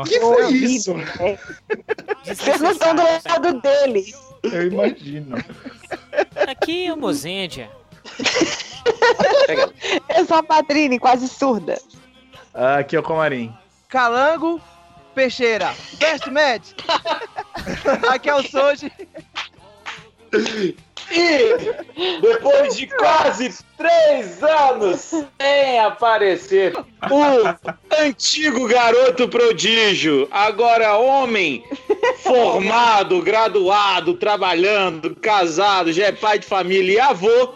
Nossa. O que foi isso? Vocês não estão do lado dele. Eu imagino. Aqui é o Mozendia. Eu sou a Patrine, quase surda. Aqui é o Comarim. Calango Peixeira. Best match. Aqui é o Soji. E depois de quase três anos sem aparecer, o antigo garoto prodígio, agora homem, formado, graduado, trabalhando, casado, já é pai de família e avô.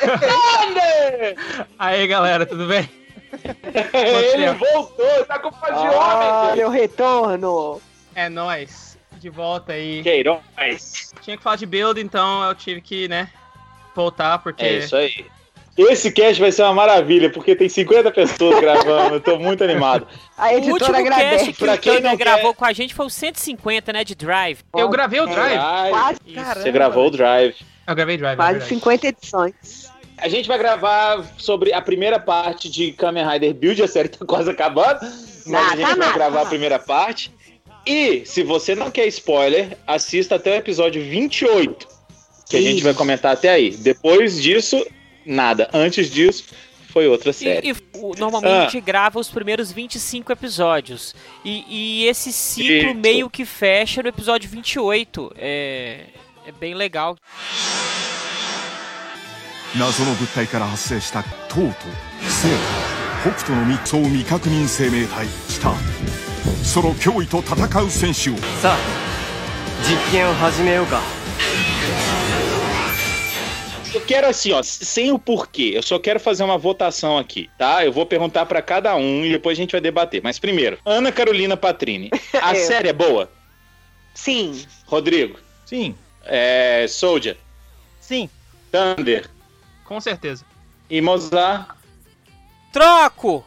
Sander! Aí, galera, tudo bem? Ele voltou, tá com voz de homem. Olha o retorno. É nóis. De volta aí. Queiroz. Tinha que falar de build, então eu tive que, né, voltar, porque. É isso aí. Esse cast vai ser uma maravilha, porque tem 50 pessoas gravando, eu tô muito animado. A O último editora cast agradece. que Pra o não gravou com a gente foi o 150, né, de Drive. Eu gravei o Drive. Quase, Você gravou o Drive. Eu gravei Drive. é quase verdade. 50 edições. A gente vai gravar sobre a primeira parte de Kamen Rider Build, a série tá quase acabando, mas Não, a gente tá vai nada, gravar tá a primeira parte. E, se você não quer spoiler, assista até o episódio 28, que a gente Isso. vai comentar até aí. Depois disso, nada. Antes disso, foi outra série. E, e o- normalmente a gente grava os primeiros 25 episódios. E, e esse ciclo Isso. meio que fecha no episódio 28. É, é bem legal. 謎の物体から発生したとうとう生北斗の密相未確認生命体チタ その脅威と戦う戦士をさあ実験を始めようか Eu quero assim, ó, sem o porquê. Eu só quero fazer uma votação aqui, tá? Eu vou perguntar pra cada um e depois a gente vai debater. Mas primeiro, Ana Carolina Patrini. A Eu. série é boa? Sim. Rodrigo, Sim. é, Soldier, Sim. Thunder Com certeza. e Mozart. Troco!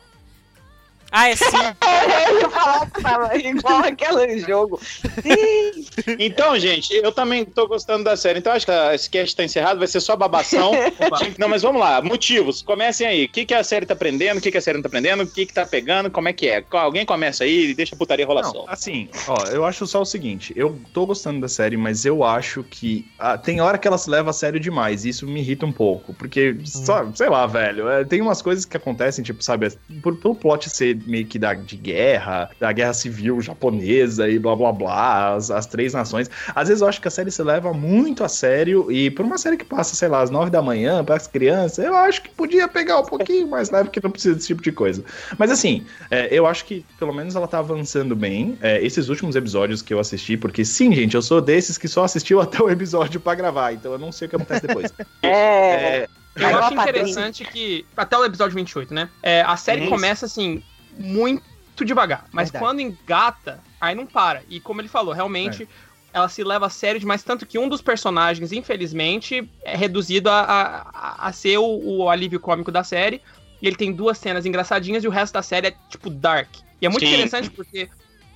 Ah, é sim. Eu ia falar que tava igual aquele jogo. Sim. Então, gente, eu também tô gostando da série. Então, acho que esse cast tá encerrado, vai ser só babação. não, mas vamos lá. Motivos. Comecem aí. O que, que a série tá aprendendo? O que, que a série não tá aprendendo? O que, que tá pegando? Como é que é? Alguém começa aí e deixa a putaria rolar Não, só. assim, ó, eu acho só o seguinte, eu tô gostando da série, mas eu acho que ah, tem hora que ela se leva a sério demais, e isso me irrita um pouco, porque, só, sei lá, velho, é, tem umas coisas que acontecem, tipo, sabe, por, pelo plot ser meio que da, de guerra, da guerra civil japonesa e blá blá blá, as, as três nações, às vezes eu acho que a série se leva muito a sério, e por uma série que passa, sei lá, às nove da manhã, para as crianças, eu acho que podia pegar um pouquinho mais leve, porque não precisa desse tipo de coisa. Mas assim, é, eu acho que pelo menos ela tá avançando bem. É, esses últimos episódios que eu assisti, porque sim, gente, eu sou desses que só assistiu até o episódio pra gravar, então eu não sei o que acontece depois. É. É, Eu acho Patrícia. interessante que, até o episódio 28, né? É, a série Isso. começa assim, muito devagar. Mas Verdade. quando engata, aí não para. E como ele falou, realmente. Ela se leva a sério demais, tanto que um dos personagens, infelizmente, é reduzido a, a, a ser o, o alívio cômico da série. E ele tem duas cenas engraçadinhas e o resto da série é, tipo, dark. E é muito Sim. interessante porque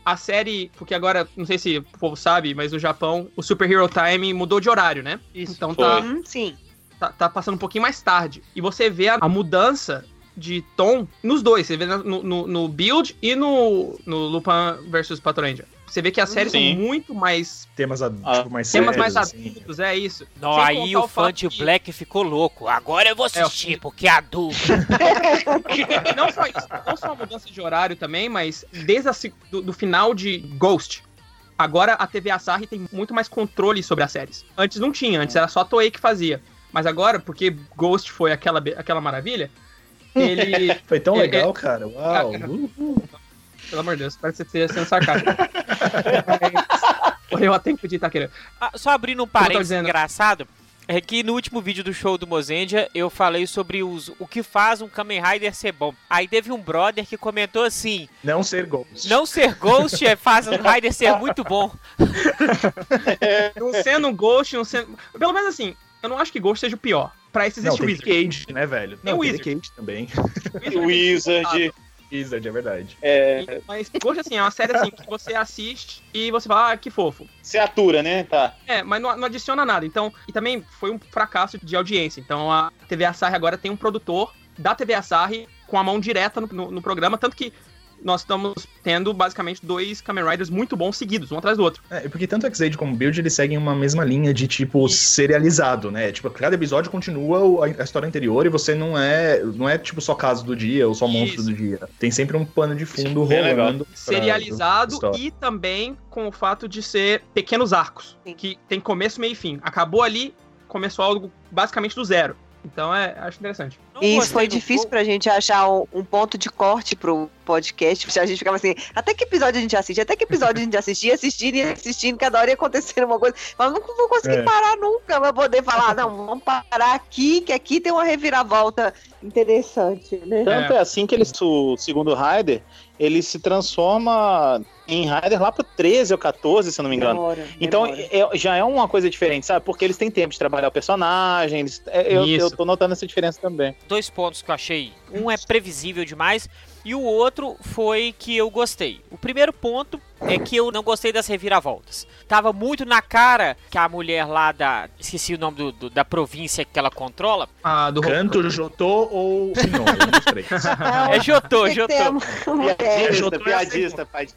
a série. Porque agora, não sei se o povo sabe, mas no Japão, o Super Hero Time mudou de horário, né? Isso. Então Foi. tá, Hum, sim. tá, tá passando um pouquinho mais tarde. E você vê a, a mudança de tom nos dois. Você vê no, no, no Build e no, no Lupin vs Pato Ranger. Você vê que as séries Sim. são muito mais. temas ad- Ah, tipo, mais temas sérios, mais assim. adultos, é isso. Não, Sem aí contar o fã de que- Black ficou louco. Agora eu vou É, o assistir, porque é adulto. Não só isso, não só a mudança de horário também, mas desde a, do, do final de Ghost. Agora a TV Asahi tem muito mais controle sobre as séries. Antes não tinha, antes era só a Toei que fazia. Mas agora, porque Ghost foi aquela, aquela maravilha, ele. Foi tão É, legal, cara. Uau. Ah, Uh, Pelo amor de Deus, parece que você sendo sarcástico. Mas, eu até que pedir Itaquera. Ah, só abrindo um parênteses dizendo. engraçado, é que no último vídeo do show do Mozendia eu falei sobre os, o que faz um Kamen Rider ser bom. Aí teve um brother que comentou assim: não ser Ghost. não ser Ghost é faz um Rider ser muito bom. Não sendo um Ghost, não sendo. Pelo menos assim, eu não acho que Ghost seja o pior. Pra Não, existe tem Wizard. Cage, né, velho? Tem Não, Wizard. tem Cage também. Wizard. Wizard, é verdade. É, Mas Ghost, assim, é uma série assim que você assiste e você fala, ah, que fofo. você atura, né? Tá. É, mas não, não adiciona nada. Então, e também foi um fracasso de audiência. Então a TV Asahi agora tem um produtor da TV Asahi com a mão direta no, no- no programa, tanto que nós estamos tendo basicamente dois Kamen Riders muito bons seguidos, um atrás do outro. É, porque tanto X-Aid como Build, eles seguem uma mesma linha de tipo serializado, né? Tipo, cada episódio continua a, história anterior e você não é, não é tipo só caso do dia ou só monstro Isso. do dia. Tem sempre um pano de fundo Bem legal. rolando. serializado e também com o fato de ser pequenos arcos, que tem começo, meio e fim. Acabou ali, começou algo basicamente do zero. Então é, acho interessante. Não E isso foi difícil Gol- pra gente achar um, um ponto de corte pro podcast. porque A gente ficava assim, até que episódio a gente assiste? Até que episódio a gente assistia, assistindo e assistindo, cada hora ia acontecendo uma coisa. Mas não vou conseguir É. parar nunca pra poder falar, não, vamos parar aqui, que aqui tem uma reviravolta interessante, né? Tanto é. assim que ele, o segundo Raider, ele se transforma em Raider lá pro 13 ou 14, se eu não me engano. Demora, Então demora. é- já é uma coisa diferente, sabe? Porque eles têm tempo de trabalhar o personagem. Eles, é, eu, Isso. eu tô notando essa diferença também. dois pontos que eu achei. Um é previsível demais e o outro foi que eu gostei. O primeiro ponto é que eu não gostei das reviravoltas. Tava muito na cara que a mulher lá da. Esqueci o nome do- do- da província que ela controla. Ah, do Canto, Jotô ou Pinhon, um dos três. É Jotô, que Jotô. Piadista, Jotô é piadista, pai de.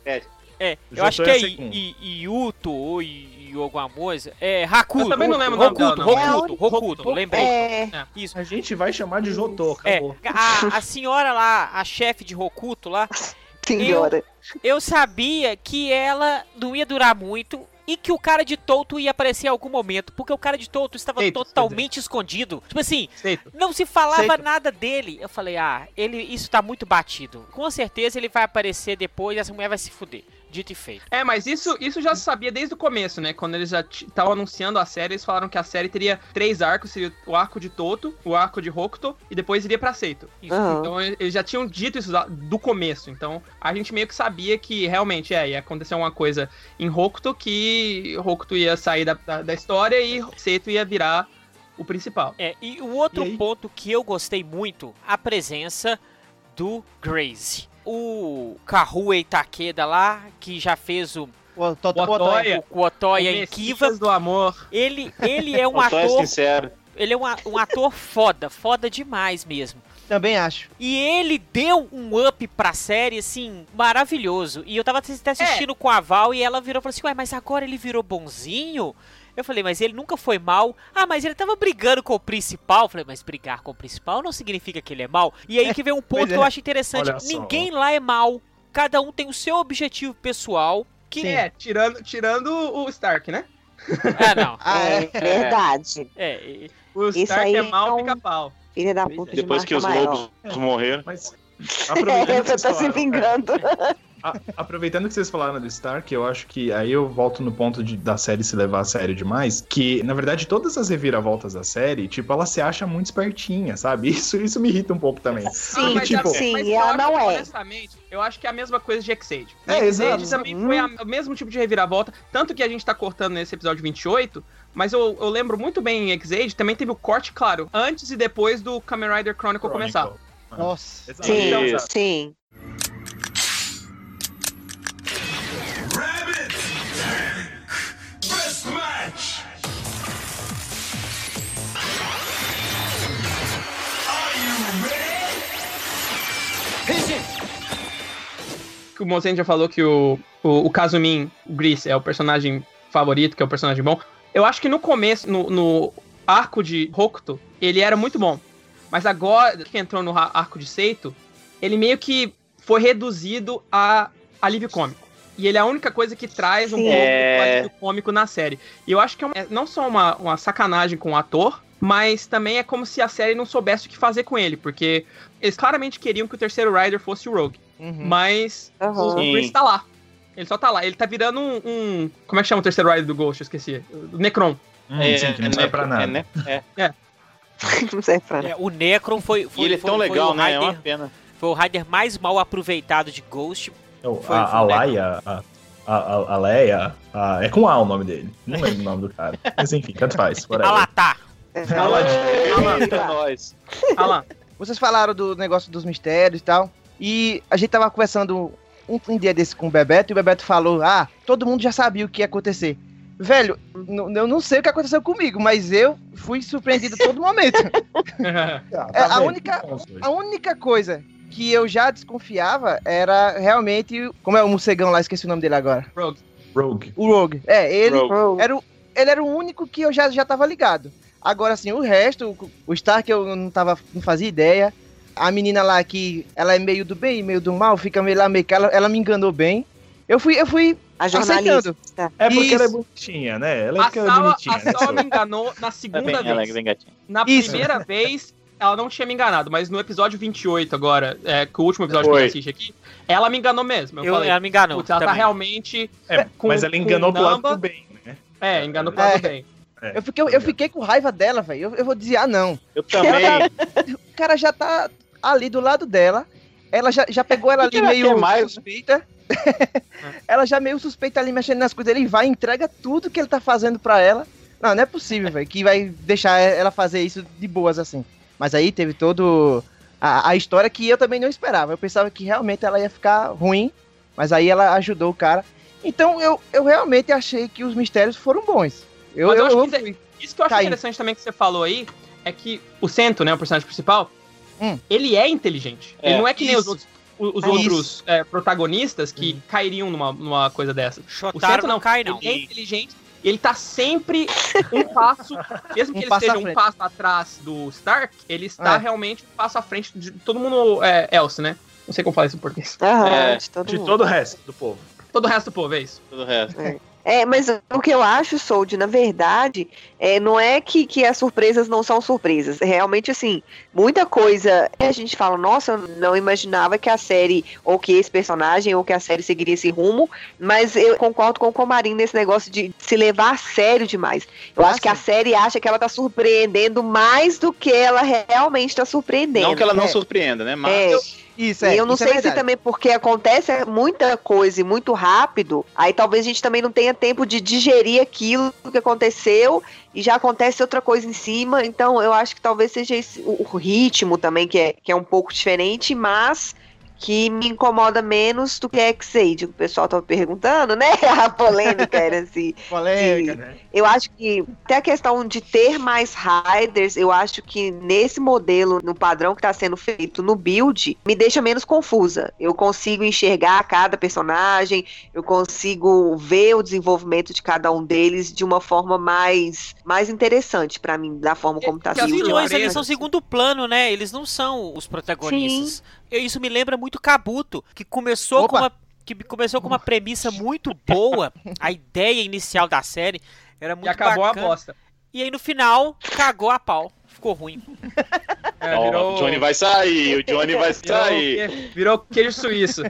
É, eu Jotô acho que é a é segunda. I- I- Yuto ou I- alguma coisa. É Hakuto. Eu também não lembro o nome Rokuto, dela, não. Rokuto, É, lembrei. É, Isso. A gente vai chamar de Jotô, É, acabou. a, a senhora lá, a chefe de Rokuto lá, senhora. eu sabia que ela não ia durar muito e que o cara de Touto ia aparecer em algum momento, porque o cara de Touto estava Eita, totalmente escondido. Tipo assim, Seito. não se falava Seito. nada dele. Eu falei, ah, ele, isso tá muito batido. Com certeza ele vai aparecer depois e essa mulher vai se fuder. Dito e feito. É, mas isso, isso já se sabia desde o começo, né? Quando eles já estavam anunciando a série, eles falaram que a série teria três arcos, seria o arco de Toto, o arco de Hokuto e depois iria pra Seito. Isso. Aham. Então eles já tinham dito isso do começo. Então a gente meio que sabia que realmente é, ia acontecer uma coisa em Hokuto que Hokuto ia sair da, da, da história e Seito ia virar o principal. É, e o outro E ponto que eu gostei muito, a presença do Graze. O Kahuei Takeda lá, que já fez o, O Toto O Otoya. o Kotoya O em Kiva. do amor. Ele, ele é um ator, sincero. ele é um, um ator foda, foda demais mesmo. Também acho. E ele deu um up pra série, assim, maravilhoso. E eu tava até assistindo com a Val e ela virou e falou assim: Ué, mas agora ele virou bonzinho? Eu falei, mas ele nunca foi mal. Ah, mas ele tava brigando com o principal. Eu falei, mas brigar com o principal não significa que ele é mal. E aí que vem um ponto Pois que é. eu acho interessante: ninguém lá é mal. Cada um tem o seu objetivo pessoal. Que. Sim. É, tirando, tirando o Stark, né? Ah, não. Ah, é, é. verdade. É, O Isso Stark aí é mal, é um- pica-pau. Filha da puta de Depois marca que os maior. lobos morreram. Mas É, aproveitando, que você tá se vingando. a- aproveitando que vocês falaram do Stark, eu acho que aí eu volto no ponto de, da série se levar a sério demais, que na verdade todas as reviravoltas da série, tipo, ela se acha muito espertinha, sabe? Isso, isso me irrita um pouco também. Sim, mas, tipo, sim, mas e ela não é. Honestamente, eu acho que é a mesma coisa de X-Aid. É, X-Aid exato. também foi a- o mesmo tipo de reviravolta, tanto que a gente tá cortando nesse episódio 28, mas eu, eu lembro muito bem em X-Aid, também teve o corte, claro, antes e depois do Kamen Rider Chronicle, começar. Chronicle. Nossa. Exato. Sim, Então, sim. Que o Mozen já falou que o, o, o Kazumin, o Gris, é o personagem favorito, que é o personagem bom. Eu acho que no começo, no, no arco de Hokuto, ele era muito bom. Mas agora que entrou no arco de Seito, ele meio que foi reduzido a alívio cômico. E ele é a única coisa que traz um pouco É. alívio cômico na série. E eu acho que é, é não só uma, uma sacanagem com o ator, mas também é como se a série não soubesse o que fazer com ele, porque eles claramente queriam que o terceiro Rider fosse o Rogue. Uhum. Mas o Aham. Sim. Chris tá lá. Ele só tá lá. Ele tá virando um. um- como é que chama o terceiro rider do Ghost? Eu esqueci. O Necron. Hum, sim, que não serve pra nada. É, né? É. Não serve pra nada. é, o Necron foi, foi, E ele é tão foi legal, o né? É uma Rider- pena. Foi o Rider mais mal aproveitado de Ghost. O- Foi- a, a o Laia, a, a, a- Leia, a- é com A o nome dele. Não lembro o nome do cara. Mas enfim, tanto faz. whatever. Alatar. Alan, Vocês falaram do negócio dos mistérios e tal. E a gente tava conversando um, um dia desse com o Bebeto e o Bebeto falou: Ah, todo mundo já sabia o que ia acontecer. Velho, eu não sei o que aconteceu comigo, mas eu fui surpreendido a todo momento. Ah, tá É, a vendo? única-. A única coisa que eu já desconfiava era realmente. Como é o morcegão lá? Esqueci o nome dele agora. Rogue. Rogue. O Rogue. É, ele Rogue. era o, ele era o único que eu já, já tava ligado. Agora, assim, o resto, o, o Stark eu não, tava, não fazia ideia. A menina lá que ela é meio do bem, meio do mal, fica meio lá, meio que ela, ela me enganou bem. Eu fui, eu fui A jornalista. aceitando. É porque Isso. ela é bonitinha, né? Ela é A é Sala, bonitinha. a né, Sala me enganou na É segunda bem, é vez. bem gatinha. Na Isso. primeira vez, ela não tinha me enganado, mas no episódio 28 agora, é, que o último episódio que Foi. eu assisti aqui, ela me enganou mesmo. Eu, Eu, falei, ela me enganou. putz, ela tá realmente... É, com- mas ela enganou pro lado do bem, né? É, enganou pro lado É. bem. É, Eu fiquei, eu fiquei com raiva dela, velho. Eu, eu vou dizer, ah, não. Eu também. O cara já tá ali do lado dela. Ela já, já pegou ela que ali ela meio quer mais, suspeita. ela já meio suspeita ali mexendo nas coisas. Ele vai entrega tudo que ele tá fazendo pra ela. Não, não é possível, velho, que vai deixar ela fazer isso de boas assim. Mas aí teve todo a, a história que eu também não esperava. Eu pensava que realmente ela ia ficar ruim, mas aí ela ajudou o cara. Então eu, eu realmente achei que os mistérios foram bons. Eu, Mas eu eu, acho eu que fui- Isso que eu acho Caindo. interessante também que você falou aí, é que o Cento, né, o personagem principal, Hum. ele é inteligente. É, ele não é que nem os isso. outros, os É outros é, protagonistas que cairiam numa, numa coisa dessa. O Shotaro Cento não, não, cai, não. Ele é inteligente e ele tá sempre um passo, mesmo que Um ele passo esteja um passo atrás do Stark, ele está É. realmente um passo à frente de todo mundo é, else, né? Não sei como falar isso em português. É, de todo De mundo. todo o resto do povo. Todo o resto do povo, é isso. Tudo o resto. É, mas o que eu acho, Sold, na verdade, é, não é que, que as surpresas não são surpresas. Realmente, assim, muita coisa a gente fala, nossa, eu não imaginava que a série, ou que esse personagem, ou que a série seguiria esse rumo, mas eu concordo com o Comarim nesse negócio de se levar a sério demais. Eu Ah, acho que a série acha que ela tá surpreendendo mais do que ela realmente tá surpreendendo. Não que ela não É. surpreenda, né? Mas É, Isso, é. e eu não isso é sei se também porque acontece muita coisa e muito rápido, aí talvez a gente também não tenha tempo de digerir aquilo que aconteceu e já acontece outra coisa em cima. Então eu acho que talvez seja esse, o, o ritmo também que é, que é um pouco diferente, mas que me incomoda menos do que X-Aid. O pessoal tava perguntando, né? A polêmica era assim. Polêmica, de- né? Eu acho que até a questão de ter mais riders, eu acho que nesse modelo, no padrão que está sendo feito no build, me deixa menos confusa. Eu consigo enxergar cada personagem, eu consigo ver o desenvolvimento de cada um deles de uma forma mais, mais interessante para mim, da forma como está que Os sendo. vilões, eles são segundo plano, né? Eles não são os protagonistas. E Isso me lembra muito Kabuto, que começou com Opa. uma que começou com uma premissa muito boa. A ideia inicial da série era muito e acabou bacana. a bosta. E aí no final cagou a pau. Ficou ruim. É, Ó, o Johnny vai sair, o Johnny vai virou, sair. que- virou queijo suíço.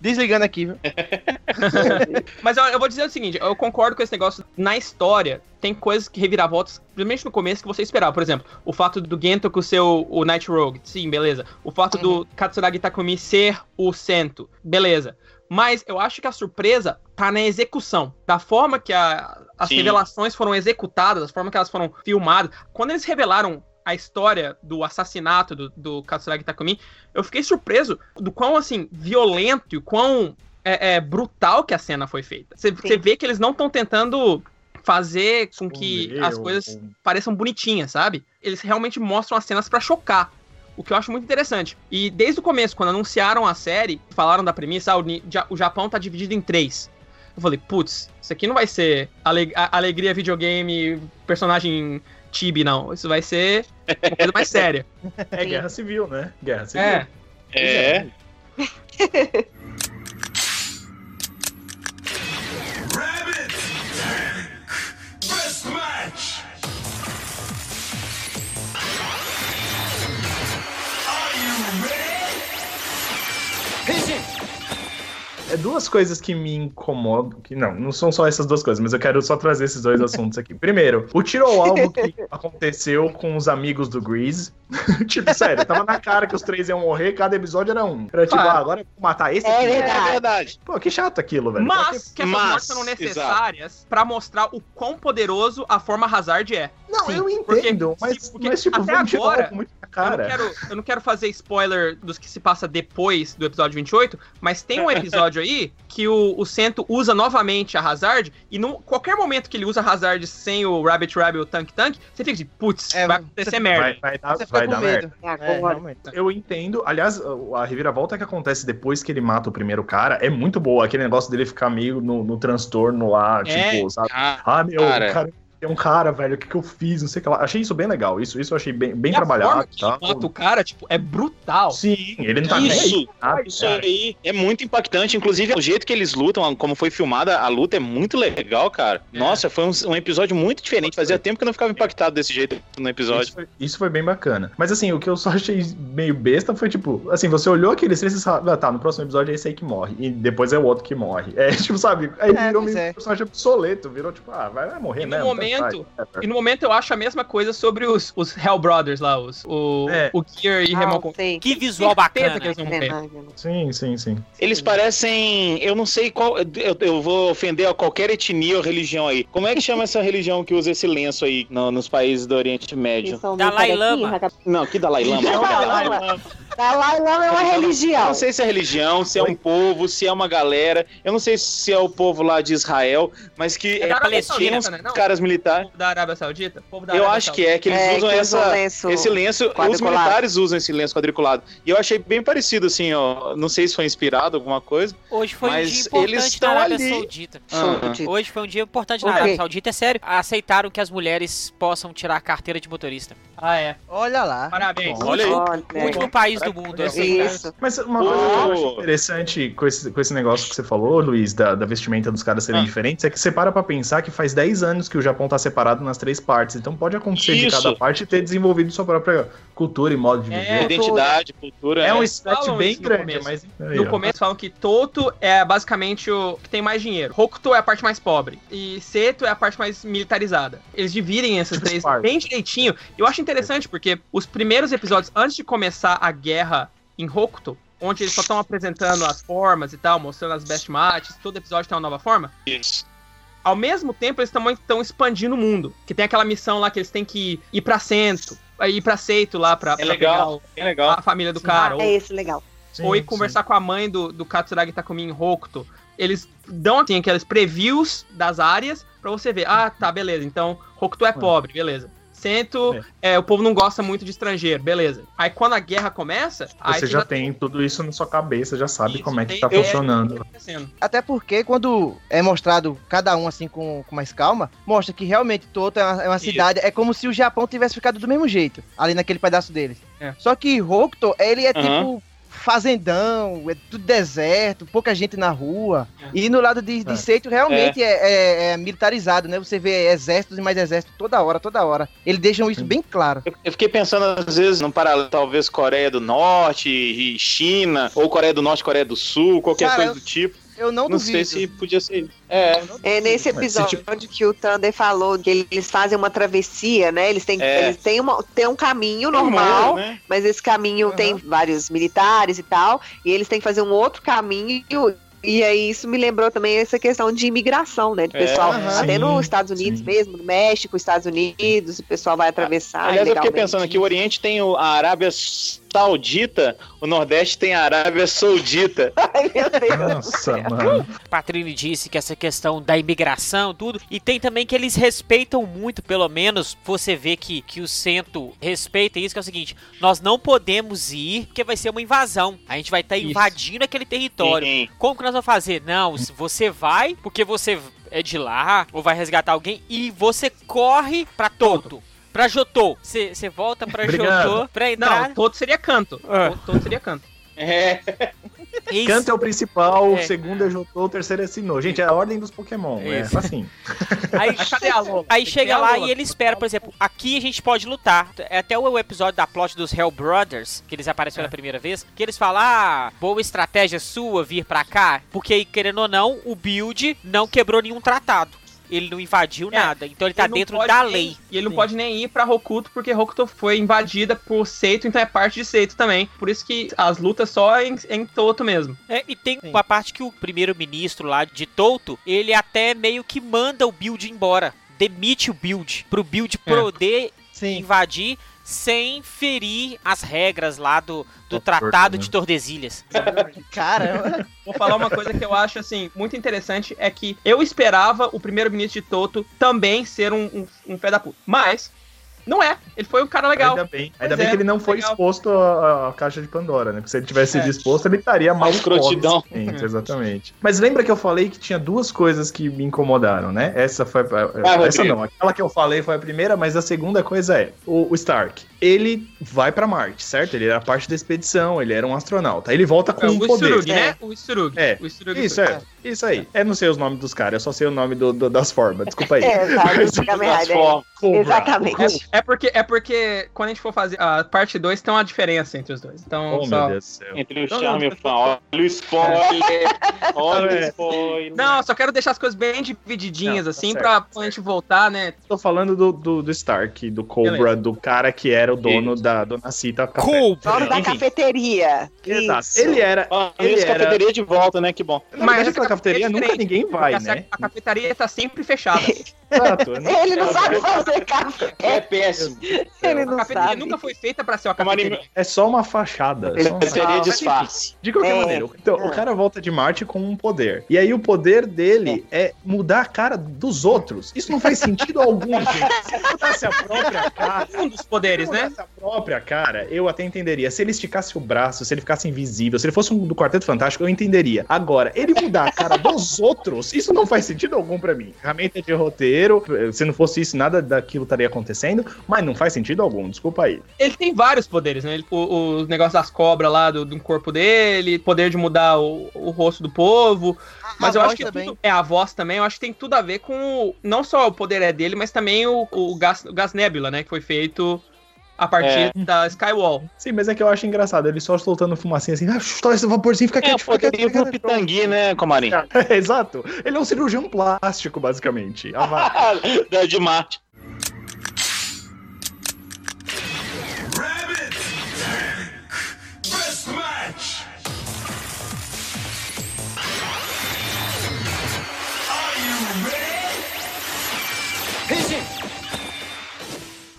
Desligando aqui, viu? Mas eu, eu vou dizer o seguinte, eu concordo com esse negócio. Na história, tem coisas que reviravoltas, principalmente no começo, que você esperava. Por exemplo, o fato do Gento com o seu o Night Rogue. Sim, beleza. O fato do Katsuragi Takumi ser o Sento. Beleza. Mas eu acho que a surpresa tá na execução. Da forma que a- as Sim. revelações foram executadas, da forma que elas foram filmadas. Quando eles revelaram a história do assassinato do, do Katsuragi Takumi, eu fiquei surpreso do quão, assim, violento e quão é, é, brutal que a cena foi feita. Você vê que eles não estão tentando fazer com que Esconder as coisas pareçam bonitinhas, sabe? Eles realmente mostram as cenas pra chocar. O que eu acho muito interessante. E desde o começo, quando anunciaram a série, falaram da premissa, ah, o, Japão tá dividido em três. Eu falei, putz, isso aqui não vai ser ale- a- alegria videogame, personagem chibi, não. Isso vai ser uma coisa mais séria. É guerra civil, né? Guerra civil. É. É. É duas coisas que me incomodam. Que não, não são só essas duas coisas, mas eu quero só trazer esses dois assuntos aqui. Primeiro, o tiro ao alvo que aconteceu com os amigos do Grease. tipo, sério, tava na cara que os três iam morrer, cada episódio era um. Era tipo, Ah. agora eu vou matar esse É aqui. verdade. É verdade. Pô, que chato aquilo, velho. Mas que essas Mas, mortes são necessárias pra mostrar o quão poderoso a forma Hazard é. Não, Sim, eu porque- entendo, mas, sim, porque mas tipo, até agora, muito na Eu cara. não, quero, eu não quero fazer spoiler dos que se passa depois do episódio 28, mas tem um episódio aí que o, o Sento usa novamente a Hazard, e num qualquer momento que ele usa a Hazard sem o Rabbit Rabbit ou Tank Tank, você fica de, putz, É, vai acontecer merda. Vai, vai dar, vai dar merda. É, É. Eu entendo. Aliás, a reviravolta que acontece depois que ele mata o primeiro cara é muito boa. Aquele negócio dele ficar meio no, no transtorno lá, É. tipo, sabe? Ah, Ah, meu, Cara. o cara é um cara, velho, o que, que eu fiz? Não sei o que lá. Achei isso bem legal. Isso, isso eu achei bem, bem E a forma trabalhado. que Tá? mata o cara, tipo, é brutal. Sim, ele não tá nem aí. Isso, nada, isso cara. aí é muito impactante. Inclusive, o jeito que eles lutam, como foi filmada, a luta é muito legal, cara. É. Nossa, foi um, um episódio muito diferente. Fazia tempo que eu não ficava impactado desse jeito no episódio. Isso foi, isso foi bem bacana. Mas assim, o que eu só achei meio besta foi tipo, assim, você olhou aqueles três e sabe, ah, tá, no próximo episódio é esse aí que morre. E depois é o outro que morre. É, tipo, sabe? Aí É, virou meio é. um personagem obsoleto, virou tipo, ah, vai, vai morrer mesmo. Momento-. E no momento eu acho a mesma coisa sobre os, os Hell Brothers lá, os, o, É. o Gear e Ah, Remocon. sei. Que visual bacana. que eles vão É morrer. Sim, sim, sim. Eles parecem. Eu não sei qual. Eu, eu vou ofender a qualquer etnia ou religião aí. Como é que chama essa religião que usa esse lenço aí no- nos países do Oriente Médio? Dalai Lama. Não, que Dalai Lama. Dalai Lama. Dalai Lama é uma Eu religião. não sei se é religião, se é um povo, se é uma galera. Eu não sei se é o povo lá de Israel, mas que É uns Saudita, né? Caras militares. Povo da Arábia Saudita? Povo da Eu Arábia acho que é, que eles É, usam que essa, um lenço esse lenço. Os militares usam esse lenço quadriculado. E eu achei bem parecido, assim, ó. Não sei se foi inspirado alguma coisa. Hoje foi um Mas dia eles importante estão na Arábia ali. Saudita. Tipo, Hoje foi um dia importante na? Arábia Saudita, é sério. Aceitaram que as mulheres possam tirar a carteira de motorista. Ah, é. Olha lá. Parabéns. Olha aí. Olha, O último país do mundo. Isso. aceitaram. Isso. Mas uma coisa que eu acho Oh. interessante com esse, com esse negócio que você falou, Luiz, da, da vestimenta dos caras serem Ah. diferentes, é que você para pra pensar que faz 10 anos que o Japão tá separado nas três partes. Então pode acontecer de Isso. cada parte ter desenvolvido sua própria cultura e modo de É, viver. Identidade, cultura. É, um é. stretch falam bem isso no grande, começo. mas. aí, No ó. começo falam que Toto é basicamente o que tem mais dinheiro. Hokuto é a parte mais pobre. E Seto é a parte mais militarizada. Eles dividem essas três bem direitinho. Eu acho interessante porque os primeiros episódios, antes de começar a guerra em Hokuto, onde eles só estão apresentando as formas e tal, mostrando as best matches, todo episódio tem uma nova forma. Isso. Ao mesmo tempo, eles também estão expandindo o mundo. Que tem aquela missão lá que eles têm que ir pra Cento, ir pra Seito lá pra, É pra legal. pegar É o- legal. a família do cara. ou- É esse legal. Sim, ou ir sim. conversar com a mãe do, do Katsuragi Takumi em Hokuto. Eles dão assim, aqueles previews das áreas pra você ver. Ah, tá, beleza. Então, Hokuto é pobre, beleza. Cento, é, o povo não gosta muito de estrangeiro, beleza. Aí quando a guerra começa, aí Você já tem tudo isso na sua cabeça, já sabe Isso, como é que tem tá funcionando. acontecendo. Até porque quando é mostrado cada um assim com, com mais calma, mostra que realmente Toto é uma, é uma cidade, é como se o Japão tivesse ficado do mesmo jeito, ali naquele pedaço deles. É. Só que Hokuto, ele é Aham. tipo fazendão, é tudo deserto, pouca gente na rua. É. E no lado de, de É. Seito realmente é. é- é militarizado, né? Você vê exércitos e mais exércitos toda hora, toda hora. Eles deixam isso bem claro. Eu, eu fiquei pensando, às vezes, num paralelo, talvez Coreia do Norte e China, ou Coreia do Norte, Coreia do Sul, qualquer Cara, coisa do tipo. Eu não, Não duvido. sei se podia ser. É, É nesse Mas se episódio que o Thunder falou que eles fazem uma travessia, né? Eles têm, É. eles têm, uma, têm um caminho tem normal, humor, né? mas esse caminho Aham. tem vários militares e tal, e eles têm que fazer um outro caminho. E aí isso me lembrou também essa questão de imigração, né? De É, pessoal, aham. até Sim, nos Estados Unidos sim. mesmo, no México, Estados Unidos, o pessoal vai atravessar. Aliás, eu fiquei pensando aqui, o Oriente tem o- a Arábia Saudita, o Nordeste tem a Arábia Saudita. Ai, meu Deus. Nossa, mano. Patrini disse que essa questão da imigração, tudo. E tem também que eles respeitam muito, pelo menos você vê que, que o Cento respeita isso, que é o seguinte: nós não podemos ir porque vai ser uma invasão. A gente vai estar Isso. invadindo aquele território. Sim. Como que nós vamos fazer? Não, você vai porque você é de lá ou vai resgatar alguém e você corre pra Toto. Pra Jotô. Você volta pra Obrigado. Jotô pra entrar. Não, todo seria canto. É. Todo, todo seria canto. É, Isso. Canto é o principal, É. o segundo é Jotô, o terceiro é Sinnoh. Gente, é a ordem dos Pokémon. É Isso. assim. Aí, Mas cadê a Lola? Aí chega lá Lola. e ele espera, por exemplo, aqui a gente pode lutar. É até o episódio da plot dos Hell Brothers, que eles aparecem pela primeira vez, que eles falam, ah, boa estratégia sua vir pra cá, porque querendo ou não, o build não quebrou nenhum tratado. Ele não invadiu É, nada, então ele tá Ele dentro da nem- lei. E ele não Sim. pode nem ir pra Hokuto, porque Hokuto foi invadida por Seito, então é parte de Seito também. Por isso que as lutas só em, em Toto mesmo. É, e tem Sim. uma parte que o primeiro-ministro lá de Touto, ele até meio que manda o build embora demite o build, pro build É. poder Sim. invadir sem ferir as regras lá do, do Do Tratado de Tordesilhas. Caramba. Vou falar uma coisa que eu acho, assim, muito interessante, é que eu esperava o primeiro-ministro de Toto também ser um, um, um fé da puta. Mas, não é. Ele foi um cara legal. Ainda bem, Pois ainda bem é, que ele não foi legal. exposto à, à caixa de Pandora, né? Porque se ele tivesse É. sido exposto, ele estaria mal escrotidão. exposto. Exatamente. Mas lembra que eu falei que tinha duas coisas que me incomodaram, né? Essa foi. Vai, essa não, aquela que eu falei foi a primeira, mas a segunda coisa é: o, o Stark, ele vai pra Marte, certo? Ele era parte da expedição, ele era um astronauta. Aí ele volta com É, um o poder. Isurug, né? O Isurug. É. O Isurug Isso, é. Isso aí. Eu não sei os nomes dos caras, eu só sei o nome do- do- das formas. Desculpa aí. É, sabe? do Kamen Das Rider. formas. Cobra. Exatamente. É porque, é porque quando a gente for fazer a parte 2, tem uma diferença entre os dois. Então, Oh, só... Entre o Não, charme e o fã. Olha o spoiler. Olha o É. spoiler. Não, só quero deixar as coisas bem divididinhas, Não, tá assim, certo, pra tá quando a gente voltar, né? Tô falando do, do, do Stark, do Cobra, Beleza. do cara que era o dono Isso. da Dona Cita. Cobra! Dono da Enfim. cafeteria. Exato. Isso. Ele era. Ah, Ele era- cafeteria de volta, né? Que bom. Verdade, aquela a cafeteria é nunca ninguém vai, né? A, a cafeteria tá sempre fechada. Exato. Ele não sabe fazer café. É péssimo. Ele A não cafeteria sabe. nunca foi feita pra ser uma Como cafeteria. É só uma fachada. é uma Cafeteria fachada. disfarce. De qualquer É. maneira, então, o cara volta de Marte com um poder. E aí o poder dele é, mudar a cara dos outros. Isso não faz sentido algum, gente. Se ele mudasse a própria cara. Um dos poderes, se né? mudasse a própria cara, eu até entenderia. Se ele esticasse o braço, se ele ficasse invisível, se ele fosse um do Quarteto Fantástico, eu entenderia. Agora, ele mudar a cara dos outros, isso não faz sentido algum pra mim. Ferramenta de roteiro, se não fosse isso, nada daquilo estaria acontecendo, mas não faz sentido algum, desculpa aí. Ele tem vários poderes, né? Ele- O, o negócio das cobras lá do, do corpo dele, poder de mudar o, o rosto do povo. Mas A eu acho que também. tudo, é a voz também, eu acho que tem tudo a ver com o- não só o poder é dele, mas também o, o gás, o gás nebula, né, que foi feito a partir da Skywall. Sim, mas é que eu acho engraçado, ele só soltando fumacinha assim, ah, chuta esse vaporzinho, fica É, quieto, o fica quieto, fica. Pitangui, né, Comarim? É, Exato. Ele é um cirurgião plástico, basicamente. Ah, da de Marte.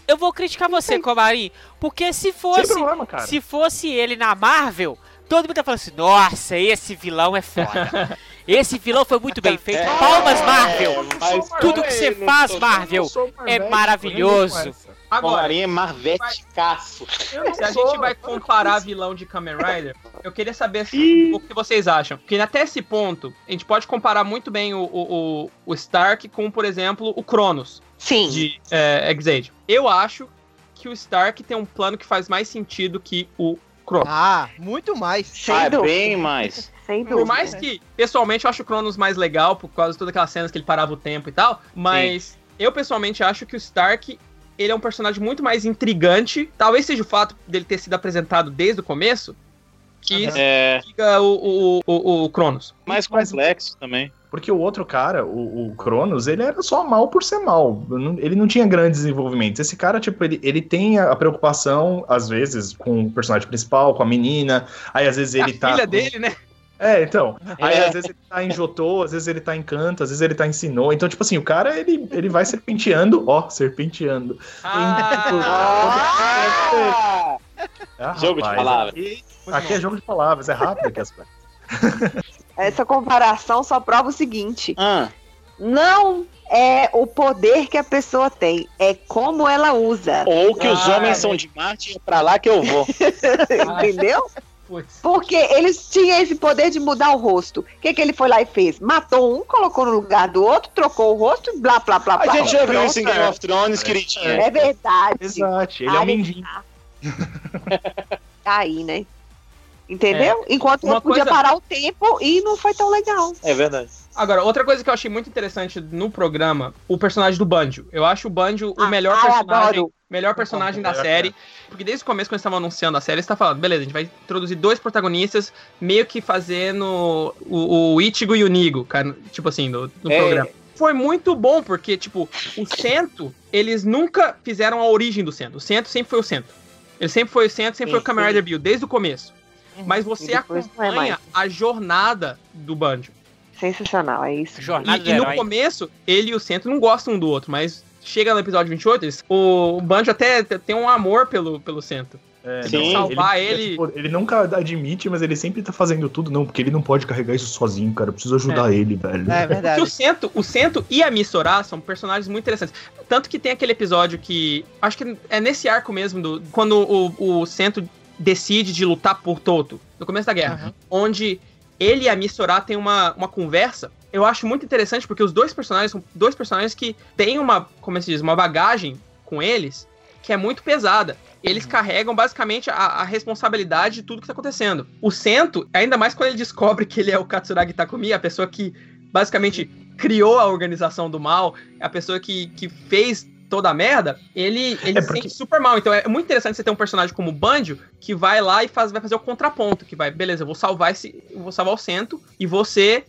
Eu vou criticar você, Comari, porque se fosse, problema, cara. se fosse ele na Marvel, todo mundo tá falando assim, nossa, esse vilão é foda. Esse vilão foi muito bem feito. Palmas, Marvel! Mas Tudo que você faz, Marvel, é maravilhoso. Agora, Comarim é Marveticaço. se a gente vai comparar vilão de Kamen Rider, eu queria saber se- o que vocês acham. Porque até esse ponto, a gente pode comparar muito bem o, o, o- o Stark com, por exemplo, o Cronos Sim. de é, Exade. Eu acho que o Stark tem um plano que faz mais sentido que o Cronos. Ah, muito mais. Sem Ah, é dúvida. bem mais. Sem dúvida. Por mais que, pessoalmente, eu acho o Cronos mais legal, por causa de todas aquelas cenas que ele parava o tempo e tal, mas eu pessoalmente acho que o Stark, ele é um personagem muito mais intrigante, talvez seja o fato dele ter sido apresentado desde o começo, que É siga o, o, o, o Cronos. mais complexo também. Porque o outro cara, o, o Cronos, ele era só mal por ser mal. Ele não tinha grandes desenvolvimentos. Esse cara, tipo, ele, ele tem a, a preocupação, às vezes, com o personagem principal, com a menina. Aí, às vezes, ele a tá. filha com- dele, né? É, então. Aí, É. às vezes, ele tá em Jotô, às vezes, ele tá em Canto, às vezes, ele tá em Sinô. Então, tipo assim, o cara, ele, ele vai serpenteando. Ó, serpenteando. Ah, Ah, Jogo de rapaz, palavras. Aqui, aqui é jogo de palavras, é rápido aqui as coisas. Essa comparação só prova o seguinte: Ah, não é o poder que a pessoa tem, é como ela usa. ou que os Ah, homens são de Marte e é pra lá que eu vou. Entendeu? Porque eles tinham esse poder de mudar o rosto. O que, que ele foi lá e fez? Matou um, colocou no lugar do outro, trocou o rosto e blá, blá, blá, A blá. gente já viu isso em Game of Thrones, queridinha. É verdade. Exato, ele é um mindinho. Tá aí, né? Entendeu? Enquanto Uma eu podia coisa- parar o tempo e não foi tão legal. É verdade. Agora, outra coisa que eu achei muito interessante no programa, o personagem do Banjo. Eu acho o Banjo o Ah, melhor ai, personagem, adoro. melhor personagem da Melhor série. Porque desde o começo, quando eles estavam anunciando a série, eles estavam falando, beleza, a gente vai introduzir dois protagonistas, meio que fazendo o, o Ichigo e o Nigo, cara, tipo assim, no, no É. programa. Foi muito bom, porque, tipo, o Cento, eles nunca fizeram a origem do Cento. O Cento sempre foi o Cento. Ele sempre foi o Cento, sempre Sim, foi o Kamen. Rider Bill, desde o começo. Mas E você é acompanha a jornada do Banjo. Sensacional, é isso. Jornada E, e no começo, ele e o Centro não gostam um do outro, mas chega no episódio 28, eles- o, o Banjo até tem um amor pelo, pelo Centro. É, Sim. Salvar é, ele- tipo, ele nunca admite, mas ele sempre tá fazendo tudo, não, porque ele não pode carregar isso sozinho, cara. Eu preciso ajudar ele, velho. É Porque verdade. o Cento, o Cento e a Missorá são personagens muito interessantes. Tanto que tem aquele episódio que. Acho que é nesse arco mesmo, do, quando o, o Cento decide de lutar por Toto, no começo da guerra. Onde ele e a Missorá têm uma, uma conversa. Eu acho muito interessante porque os dois personagens são dois personagens que têm uma, como se diz, uma bagagem com eles que é muito pesada. Eles carregam basicamente a, a responsabilidade de tudo que tá acontecendo. O Sento, ainda mais quando ele descobre que ele é o Katsuragi Takumi, a pessoa que basicamente criou a organização do mal, a pessoa que, que fez toda a merda, ele, ele É se porque- sente super mal. Então é muito interessante você ter um personagem como o Banjo que vai lá e faz, vai fazer o contraponto, que vai, beleza, eu vou salvar esse. Vou salvar o Sento e você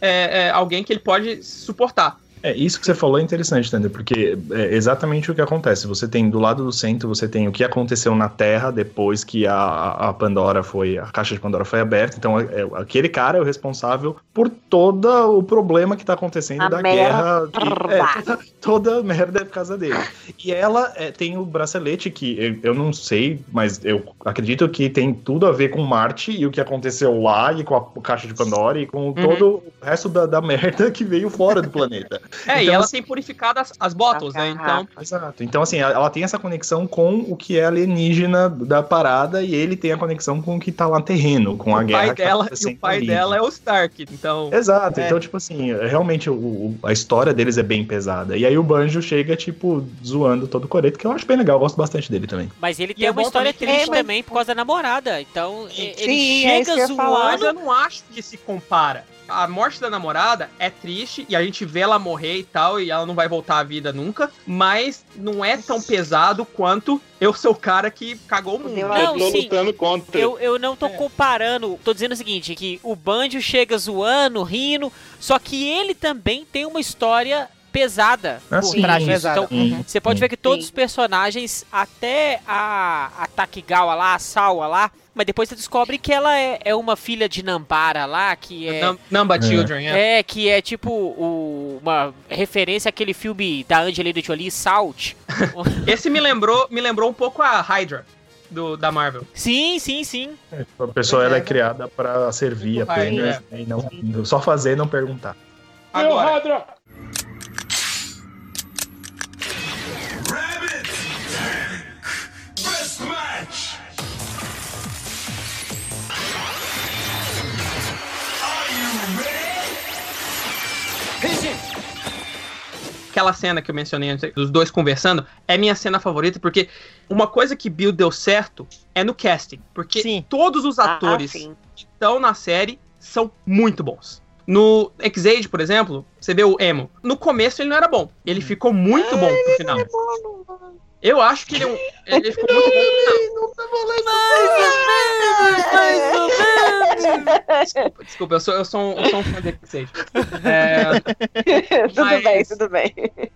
é, é alguém que ele pode suportar. É, isso que você falou é interessante, Tander, porque é exatamente o que acontece. Você tem do lado do centro, você tem o que aconteceu na Terra depois que a, a Pandora foi, a caixa de Pandora foi aberta. Então, é- é- aquele cara é o responsável por todo o problema que tá acontecendo A da merda. guerra. é, toda, toda a merda é por causa dele. E ela é, tem o bracelete que eu, eu não sei, mas eu acredito que tem tudo a ver com Marte e o que aconteceu lá e com a caixa de Pandora e com todo o resto da, da merda que veio fora do planeta. É, e Então, ela assim- tem purificado as, as bottles, né? Então, Exato. Então, assim, ela ela tem essa conexão com o que é alienígena da parada e ele tem a conexão com o que tá lá terreno, com a o guerra pai tá dela e acontecendo o pai ali. dela é o Stark. Então, Exato, É. então, tipo assim, realmente o, o- a história deles é bem pesada. E aí o Banjo chega, tipo, zoando todo o coreto, que eu acho bem legal, eu gosto bastante dele também. Mas ele E tem é uma história também triste É, mas- também por causa da namorada. Então, e- ele Sim, é isso que chega eu falar. mas zoando. eu não acho que se compara. A morte da namorada é triste e a gente vê ela morrer e tal, e ela não vai voltar à vida nunca, mas não é tão pesado quanto eu sou o cara que cagou o mundo. Não, eu tô sim. lutando contra. Eu, eu não tô É. comparando, tô dizendo o seguinte, que o Banjo chega zoando, rindo, só que ele também tem uma história pesada por sim, trás disso. pesada. Então, Uhum. você pode Sim. ver que todos Sim. os personagens, até a, a Takigawa lá, a Sawa lá, mas depois você descobre que ela é, é uma filha de Nambara lá, que é... Number É. Children, é. É, que é tipo o- uma referência àquele filme da Angelina Jolie, Salt. Esse me lembrou, me lembrou um pouco a Hydra do, da Marvel. sim, sim, sim. A pessoa ela é criada pra servir Muito apenas raio, e não, só fazer e não perguntar. Agora, aquela cena que eu mencionei antes, dos dois conversando, é minha cena favorita, porque uma coisa que Bill deu certo é no casting. Porque Sim. todos os Ah, atores sim. que estão na série são muito bons. No X-Age, por exemplo, você vê o Emo. No começo ele não era bom. Ele ficou muito bom no final. Eu acho que ele, é um, ele ficou muito bom. Desculpa, desculpa eu, sou, eu, sou um, eu sou um fã de X-Age. É, tudo Mas- bem, tudo bem.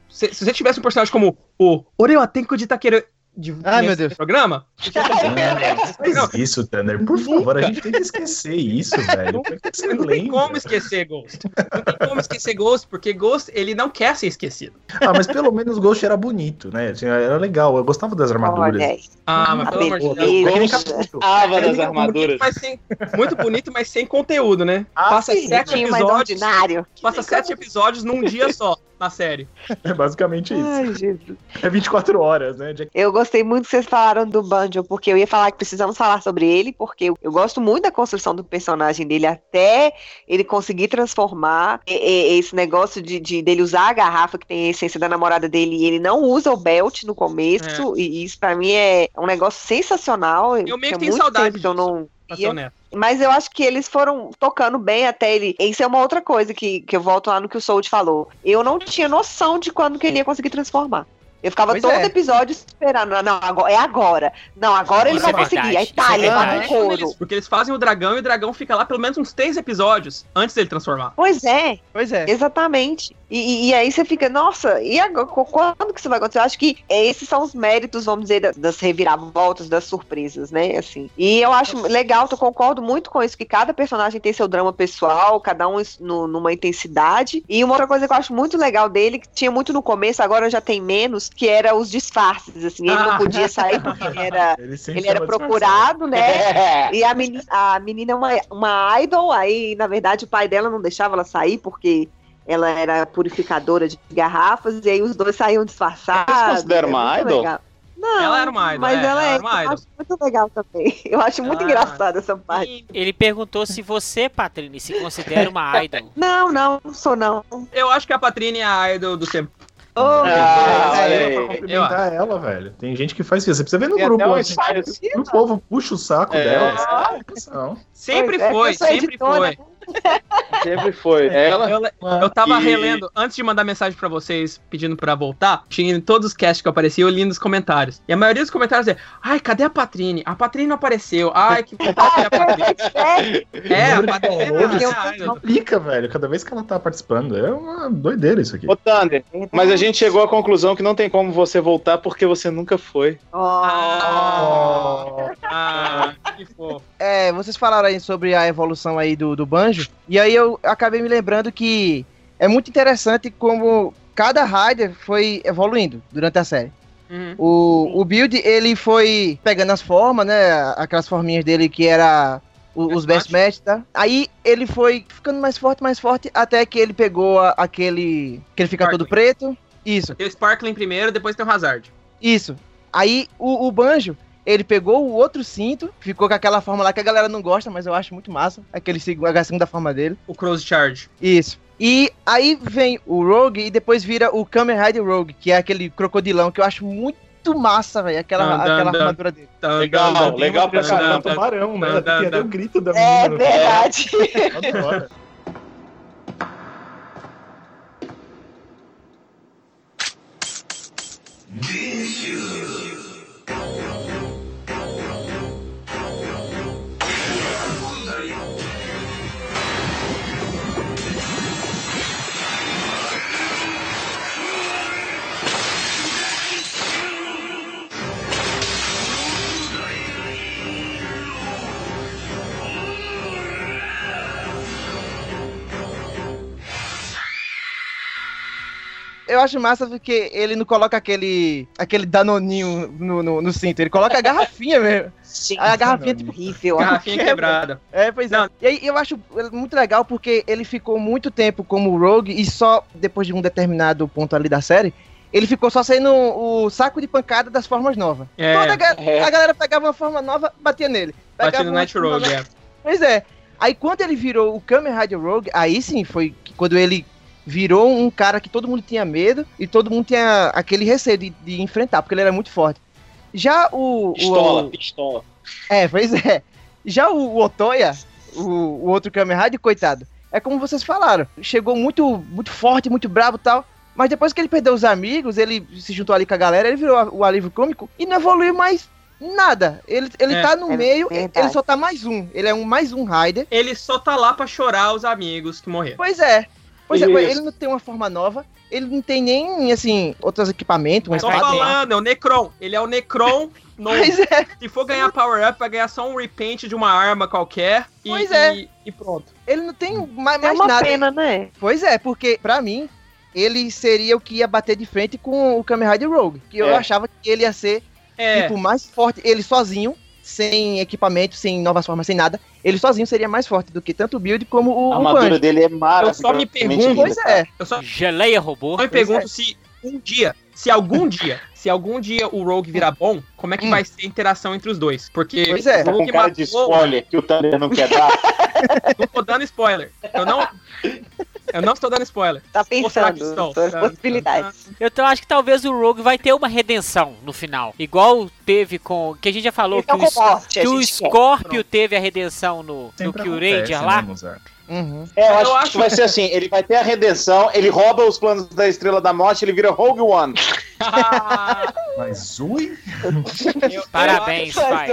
se, se você tivesse um personagem como o Orewa Tenko de Takeru de, Ai, meu Deus. programa, Não, Não. faz isso, Tanner. Por favor, a gente tem que esquecer isso, velho. Você não tem lembra? como esquecer Ghost. Não tem como esquecer Ghost, porque Ghost, ele não quer ser esquecido. Ah, mas pelo menos Ghost era bonito, né? Era legal, eu gostava das armaduras. Olha. Ah, mas pelo amor de Deus. beleza. Aquele Ghost capítulo. Ava das Muito armaduras. bonito, mas sem, muito bonito, mas sem conteúdo, né? Ah, Passa sim, sete episódios. Passa sete episódios num dia só na série. É basicamente isso. Ai, Jesus. É 24 horas, né? De- Eu gostei muito que vocês falaram do Banjo, porque eu ia falar que precisamos falar sobre ele, porque eu, eu gosto muito da construção do personagem dele até ele conseguir transformar e- e- esse negócio de, de- dele usar a garrafa que tem a essência da namorada dele e ele não usa o belt no começo, e isso pra mim é um negócio sensacional. Eu meio que tenho muito saudade tempo que eu disso. não Pra ser honesto. Mas eu acho que eles foram tocando bem até ele. Isso é uma outra coisa que, que eu volto lá no que o Sold falou. Eu não tinha noção de quando que ele ia conseguir transformar. Eu ficava Pois todo é. episódio esperando. Não, agora, é agora. Não, agora ele vai é conseguir. verdade, Aí isso tá, é ele vai couro. eles- porque eles fazem o dragão e o dragão fica lá pelo menos uns três episódios antes dele transformar. Pois é, Pois é. exatamente. E, e- aí você fica, nossa, e agora, qu- quando que isso vai acontecer? Eu acho que esses são os méritos, vamos dizer, da- das reviravoltas, das surpresas, né? Assim. E eu acho legal, eu concordo muito com isso, que cada personagem tem seu drama pessoal, cada um no- numa intensidade. E uma outra coisa que eu acho muito legal dele, que tinha muito no começo, agora já tem menos, que era os disfarces, assim. Ele não Ah. podia sair porque ele era, Ele, ele era disfarçado. procurado, né? É. E a menina, a menina é uma, uma idol, aí, na verdade, o pai dela não deixava ela sair porque ela era purificadora de garrafas, e aí os dois saíam disfarçados. Vocês consideram uma É idol? legal. Não, Ela era uma idol, mas é, ela ela é, era eu acho muito legal também. Eu acho muito Ah. engraçada essa parte. Ele perguntou se você, Patrícia, se considera uma idol. Não, não, não sou não. Eu acho que a Patrine é a idol do tempo. Oh, Ah. Pra cumprimentar ela, velho. Tem gente que faz isso. Você precisa ver no Tem grupo. assim, o povo puxa o saco É. dela. Não. Sempre Pois é, foi, eu sou sempre editora, foi. Sempre foi. Ela. Eu, eu tava E- relendo, antes de mandar mensagem pra vocês pedindo pra voltar, tinha em todos os casts que eu apareci, eu li nos comentários. E a maioria dos comentários é: Ai, cadê a Patrine? A Patrine não apareceu. Ai, que vontade de a Patrine. É, É, a Patrine é. Aplica, velho. Cada vez que ela tá participando. É uma doideira isso aqui. Ô, Thunder, mas a gente chegou à conclusão que não tem como você voltar porque você nunca foi. Oh. Ah, que fofo. É, vocês falaram aí sobre a evolução aí do, do Banjo, e aí eu acabei me lembrando que é muito interessante como cada rider foi evoluindo durante a série. Uhum. O, o build, ele foi pegando as formas, né, aquelas forminhas dele que era o- os best match, tá? Aí ele foi ficando mais forte, mais forte, até que ele pegou a- aquele, que ele fica todo Sparkling. preto. Isso, Tem o Sparkling primeiro, depois tem o Hazard. isso. Aí o, o Banjo, ele pegou o outro cinto, ficou com aquela forma lá que a galera não gosta, mas eu acho muito massa. Aquele a segunda forma dele. O Cross Charge. Isso. E aí vem o Rogue e depois vira o Kamen Rider Rogue, que é aquele crocodilão que eu acho muito massa, velho. Aquela, Dan, dan, aquela dan. armadura dele. Tan, Legal, tan. legal pra caramba. Tubarão, né? Dan, Tem até dan, o grito da É menina. verdade. Adoro. Eu acho massa porque ele não coloca aquele aquele danoninho no, no, no cinto, ele coloca a garrafinha mesmo. Gente, A garrafinha, tipo, horrível. Garrafinha quebrada. É, pois é. Não. E aí eu acho muito legal porque ele ficou muito tempo como Rogue e só depois de um determinado ponto ali da série, ele ficou só sendo o saco de pancada das formas novas. É, Toda a, ga- É. a galera pegava uma forma nova, batia nele. Pegava no Night Rogue, nova- é. Pois é. Aí quando ele virou o Kamen Rider Rogue, aí sim foi quando ele virou um cara que todo mundo tinha medo e todo mundo tinha aquele receio de, de enfrentar, porque ele era muito forte. Já o. Pistola, o pistola. é, pois é. Já o, o Otoya, o, o outro Kamen Rider, coitado, é como vocês falaram. Chegou muito, muito forte, muito bravo e tal. Mas depois que ele perdeu os amigos, ele se juntou ali com a galera, ele virou o alívio cômico e não evoluiu mais nada. Ele, ele É. tá no É meio, verdade. ele só tá mais um. Ele é um mais um Rider. Ele só tá lá pra chorar os amigos que morreram. Pois é. Pois é, Isso. ele não tem uma forma nova, ele não tem nem, assim, outros equipamentos, uma Tô falando, é o Necron. Ele é o Necron novo. Pois é, Se for ganhar power up, vai ganhar só um repaint de uma arma qualquer. E, Pois é. e, e pronto. ele não tem mais, É mais uma nada. pena, né? Pois é, porque pra mim, ele seria o que ia bater de frente com o Kamen Rider Rogue. Que eu É. achava que ele ia ser, É. tipo, mais forte, ele sozinho, sem equipamento, sem novas formas, sem nada. Ele sozinho seria mais forte do que tanto o Build como o, A o armadura Banjo. dele é Eu maravilhosa. só me pergunto- Pois é, Eu só, Geleia robô. só me pergunto se um dia, se algum dia, se algum dia o Rogue virar bom, como é que Hum. vai ser a interação entre os dois? Porque Pois é. o Tá com Rogue cara de matou. spoiler que o Thunder não quer dar. Não tô dando spoiler. Eu não. Eu não estou dando spoiler. Tá pensando estou? sobre as possibilidades. Eu então acho que talvez o Rogue vai ter uma redenção no final. Igual teve com. Que a gente já falou Então, que o, comporte, a que o. Scorpio teve a redenção no, no Sempre acontece, Ranger né, lá. Mozart? Uhum. É, eu acho, Eu acho- que vai ser assim: ele vai ter a redenção, ele rouba os planos da Estrela da Morte, ele vira Rogue One. Mas ui? Eu- Parabéns, pai.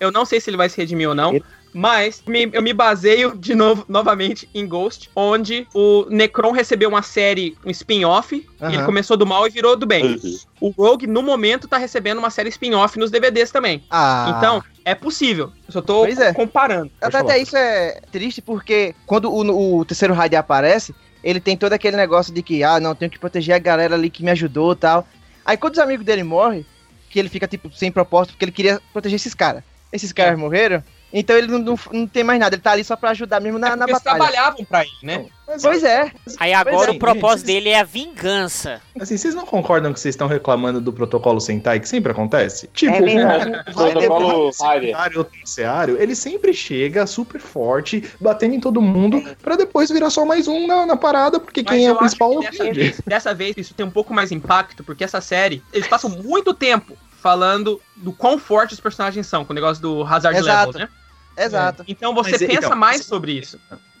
Eu não sei se ele vai se redimir ou não, Mas me- eu me baseio de novo, novamente em Ghost, onde o Necron recebeu uma série, um spin-off, e ele começou do mal e virou do bem. O Rogue, no momento, tá recebendo uma série spin-off nos DVDs também. Ah. Então, é possível. Eu só tô Pois é. comparando. Até, até isso é triste porque quando o, o terceiro raid aparece, ele tem todo aquele negócio de que, ah, não, tenho que proteger a galera ali que me ajudou e tal. Aí quando os amigos dele morrem, que ele fica, tipo, sem propósito, porque ele queria proteger esses caras. Esses caras morreram, então ele não, não, não tem mais nada, ele tá ali só pra ajudar mesmo na, É na porque eles batalha. trabalhavam pra ele, né? Pois é. Aí agora é, o propósito gente, dele é a vingança. Assim, vocês não concordam que vocês estão reclamando do protocolo Sentai, que sempre acontece? Tipo, É o- o Protocolo ou terciário, ele sempre chega super forte, batendo em todo mundo, pra depois virar só mais um na, na parada, porque Mas quem é o principal é o dessa vez, dessa vez isso tem um pouco mais impacto, porque essa série, eles passam muito tempo falando do quão fortes os personagens são, com o negócio do Hazard Exato. Level, né? Exato. Então você Mas, pensa então, mais sobre isso.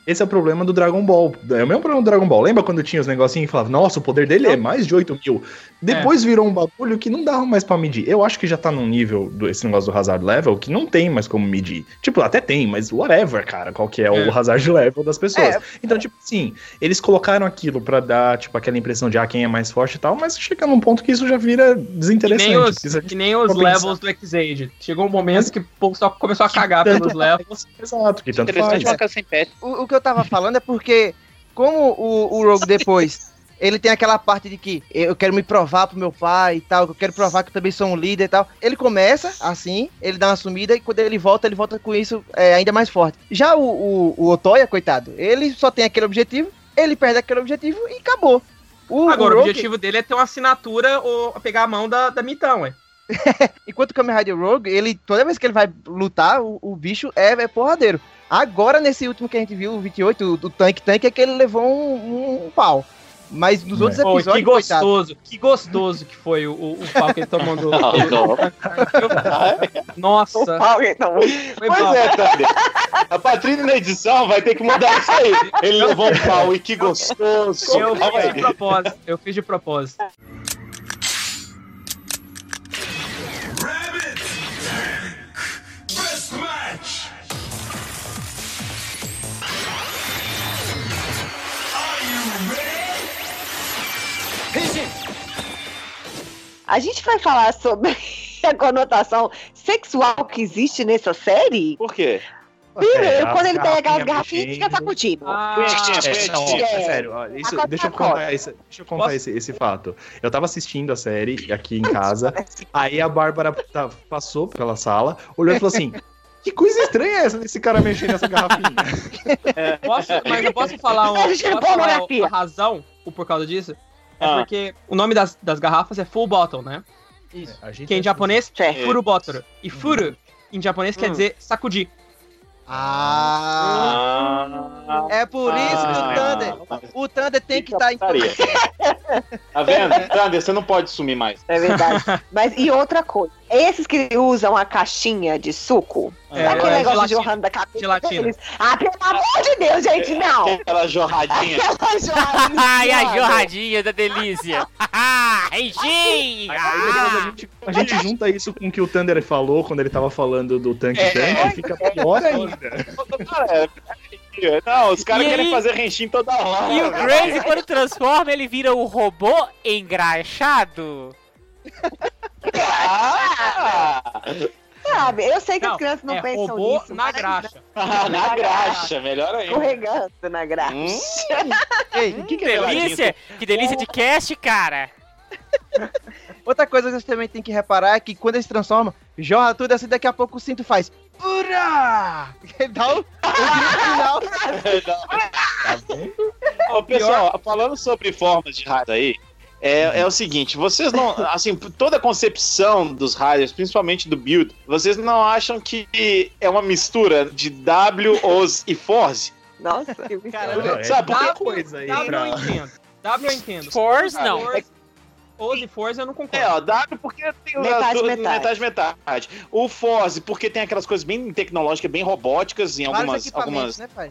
Esse é o problema do Dragon Ball. É o mesmo problema do Dragon Ball. Lembra quando tinha os negocinhos e falava, nossa, o poder dele é mais de 8 mil. Depois virou um bagulho que não dava mais pra medir. Eu acho que já tá num nível desse negócio do Hazard Level que não tem mais como medir. Tipo, até tem, mas whatever, cara, qual que é, É. o Hazard Level das pessoas. É. Então, tipo assim, eles colocaram aquilo pra dar, tipo, aquela impressão de, ah, quem é mais forte e tal, mas chega num ponto que isso já vira Que desinteressante. nem os, porque se a gente que nem os levels do X-Age. Chegou um momento que o povo só começou a cagar Tanto pelos levels. Exato, que tanto Interessante faz. uma casa sem pet. O, o que eu tava falando é porque, como o, o Rogue depois, ele tem aquela parte de que eu quero me provar pro meu pai e tal, que eu quero provar que eu também sou um líder e tal. Ele começa assim, ele dá uma sumida e quando ele volta, ele volta com isso é, ainda mais forte. Já o, o, o Otoya, coitado, ele só tem aquele objetivo, ele perde aquele objetivo e acabou. O, Agora, o o Rogue, objetivo dele é ter uma assinatura ou pegar a mão da, da Mitão, ué. enquanto o Kamen Rider Rogue, ele, toda vez que ele vai lutar, o, o bicho é, é porradeiro. Agora, nesse último que a gente viu, o 28, o, o Tank Tank, é que ele levou um, um pau. Mas nos É. outros Pô, episódios, que coitado, gostoso, que gostoso que foi o, o, o pau que ele tomou do. Não. Nossa, Então, foi Pois bom. é, Tânia. A Patrícia na edição vai ter que mudar isso aí. Ele levou um pau e que gostoso. Eu fiz de propósito, eu fiz de propósito. A gente vai falar sobre a conotação sexual que existe nessa série? Por quê? Primeiro, É, quando as ele pega aquelas garrafinhas fica sacudindo. Ah, É, não, é sério, isso- deixa eu pacote. contar, esse, deixa eu contar Posso? esse, esse fato. Eu tava assistindo a série aqui em casa, aí a Bárbara tá- passou pela sala, olhou e falou assim: Que coisa estranha é essa desse cara mexendo nessa garrafinha? Posso, mas eu posso falar, uma, A gente não posso falar a razão o por causa disso? É Ah. porque o nome das, das garrafas é full bottle, né? Gente Que em japonês é Certo. furu bottle. E furu em japonês quer Hum. dizer sacudir. Ah, Ah, é por isso que Ah. o Thunder, o Thunder tem que estar em putaria. Tá vendo? Thunder, você não pode sumir mais. É verdade. Mas e outra coisa, esses que usam a caixinha de suco, É, sabe aquele é, negócio gelatina. jorrando da cabeça Gelatina. deles? Ah, pelo amor de Deus, gente, não! Aquela jorradinha. Aquela jorradinha. Ai, a jorradinha da delícia. Reginho! Aí, a, gente, a gente junta isso com o que o Thunder falou quando ele tava falando do tanque É. tanque, fica pior ainda. Cara, não, os caras querem aí- fazer renchinho toda hora. E o Crazy, quando transforma, ele vira o robô engraxado. Ah, Sabe, eu sei que Não, as crianças não é pensam robô nisso. na mas graxa. na graxa, melhor ainda. Escorregando na graxa. Hum, Ei, que, que é Delícia! Que delícia de cast, cara! outra coisa que vocês também tem que reparar é que quando ele se transforma, jorra tudo assim, daqui a pouco o cinto faz. Ura! Dá o, o final. Ô, pessoal, falando sobre formas de rádio aí, é, é o seguinte, vocês não, assim, toda a concepção dos rádios, principalmente do build, vocês não acham que é uma mistura de W, OS e Force? Nossa, que bicho. Caramba, é Sabe, W, coisa aí W pra... eu entendo. W eu entendo. Force, não. Force, Oz e Force eu não concordo. É, ó, W porque tem o- Metade, tu- metade. metade, metade. O Force porque tem aquelas coisas bem tecnológicas, bem robóticas em algumas, algumas né, pai?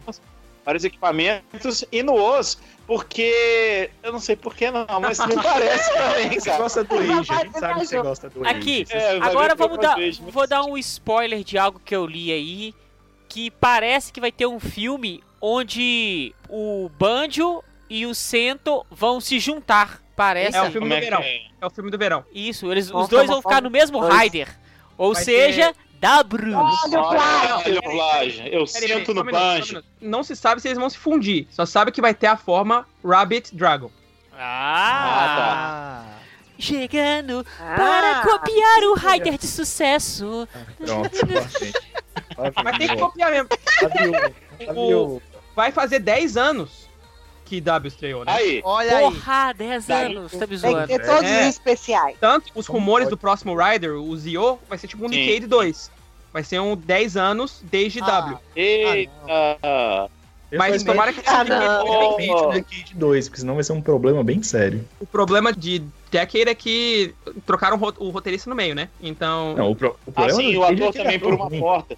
vários equipamentos. E no OS porque eu não sei por que não, mas me parece também, Você cara. gosta do Age, a gente sabe que você gosta do Age. Aqui, É, Agora vamos dar, muito vou dar um spoiler de algo que eu li aí. que parece que vai ter um filme onde o Banjo e o Sento vão se juntar. Parece. É o filme Como do é verão. é? É o filme do verão. Isso, eles, os dois ter vão ficar no mesmo Rider. Ou Vai seja, W. Olha o plágio. Olha o plágio. Eu só no minuto. Não se sabe se eles vão se fundir. Só sabe que vai ter a forma Rabbit Dragon. Ah, chegando Ah. para copiar o Rider de sucesso. Pronto, gente. Mas tem que copiar mesmo. O- vai fazer 10 anos que W estreou, né? Aí. Olha aí. Porra, 10 Daí- anos, tá me Tem que zoando. ter todos É. os especiais. Tanto os rumores do próximo Rider, o Zio, vai ser tipo um Sim. Decade 2. Vai ser um 10 anos desde W. Eita. Mas tomara que Ah, seja né? Decade 2, porque senão vai ser um problema bem sério. O problema de Decade é que trocaram o ro- o roteirista no meio, né? Então. Não, o, pro, o problema Assim, do o Decade é ator que ele também é por ator uma ruim. porta.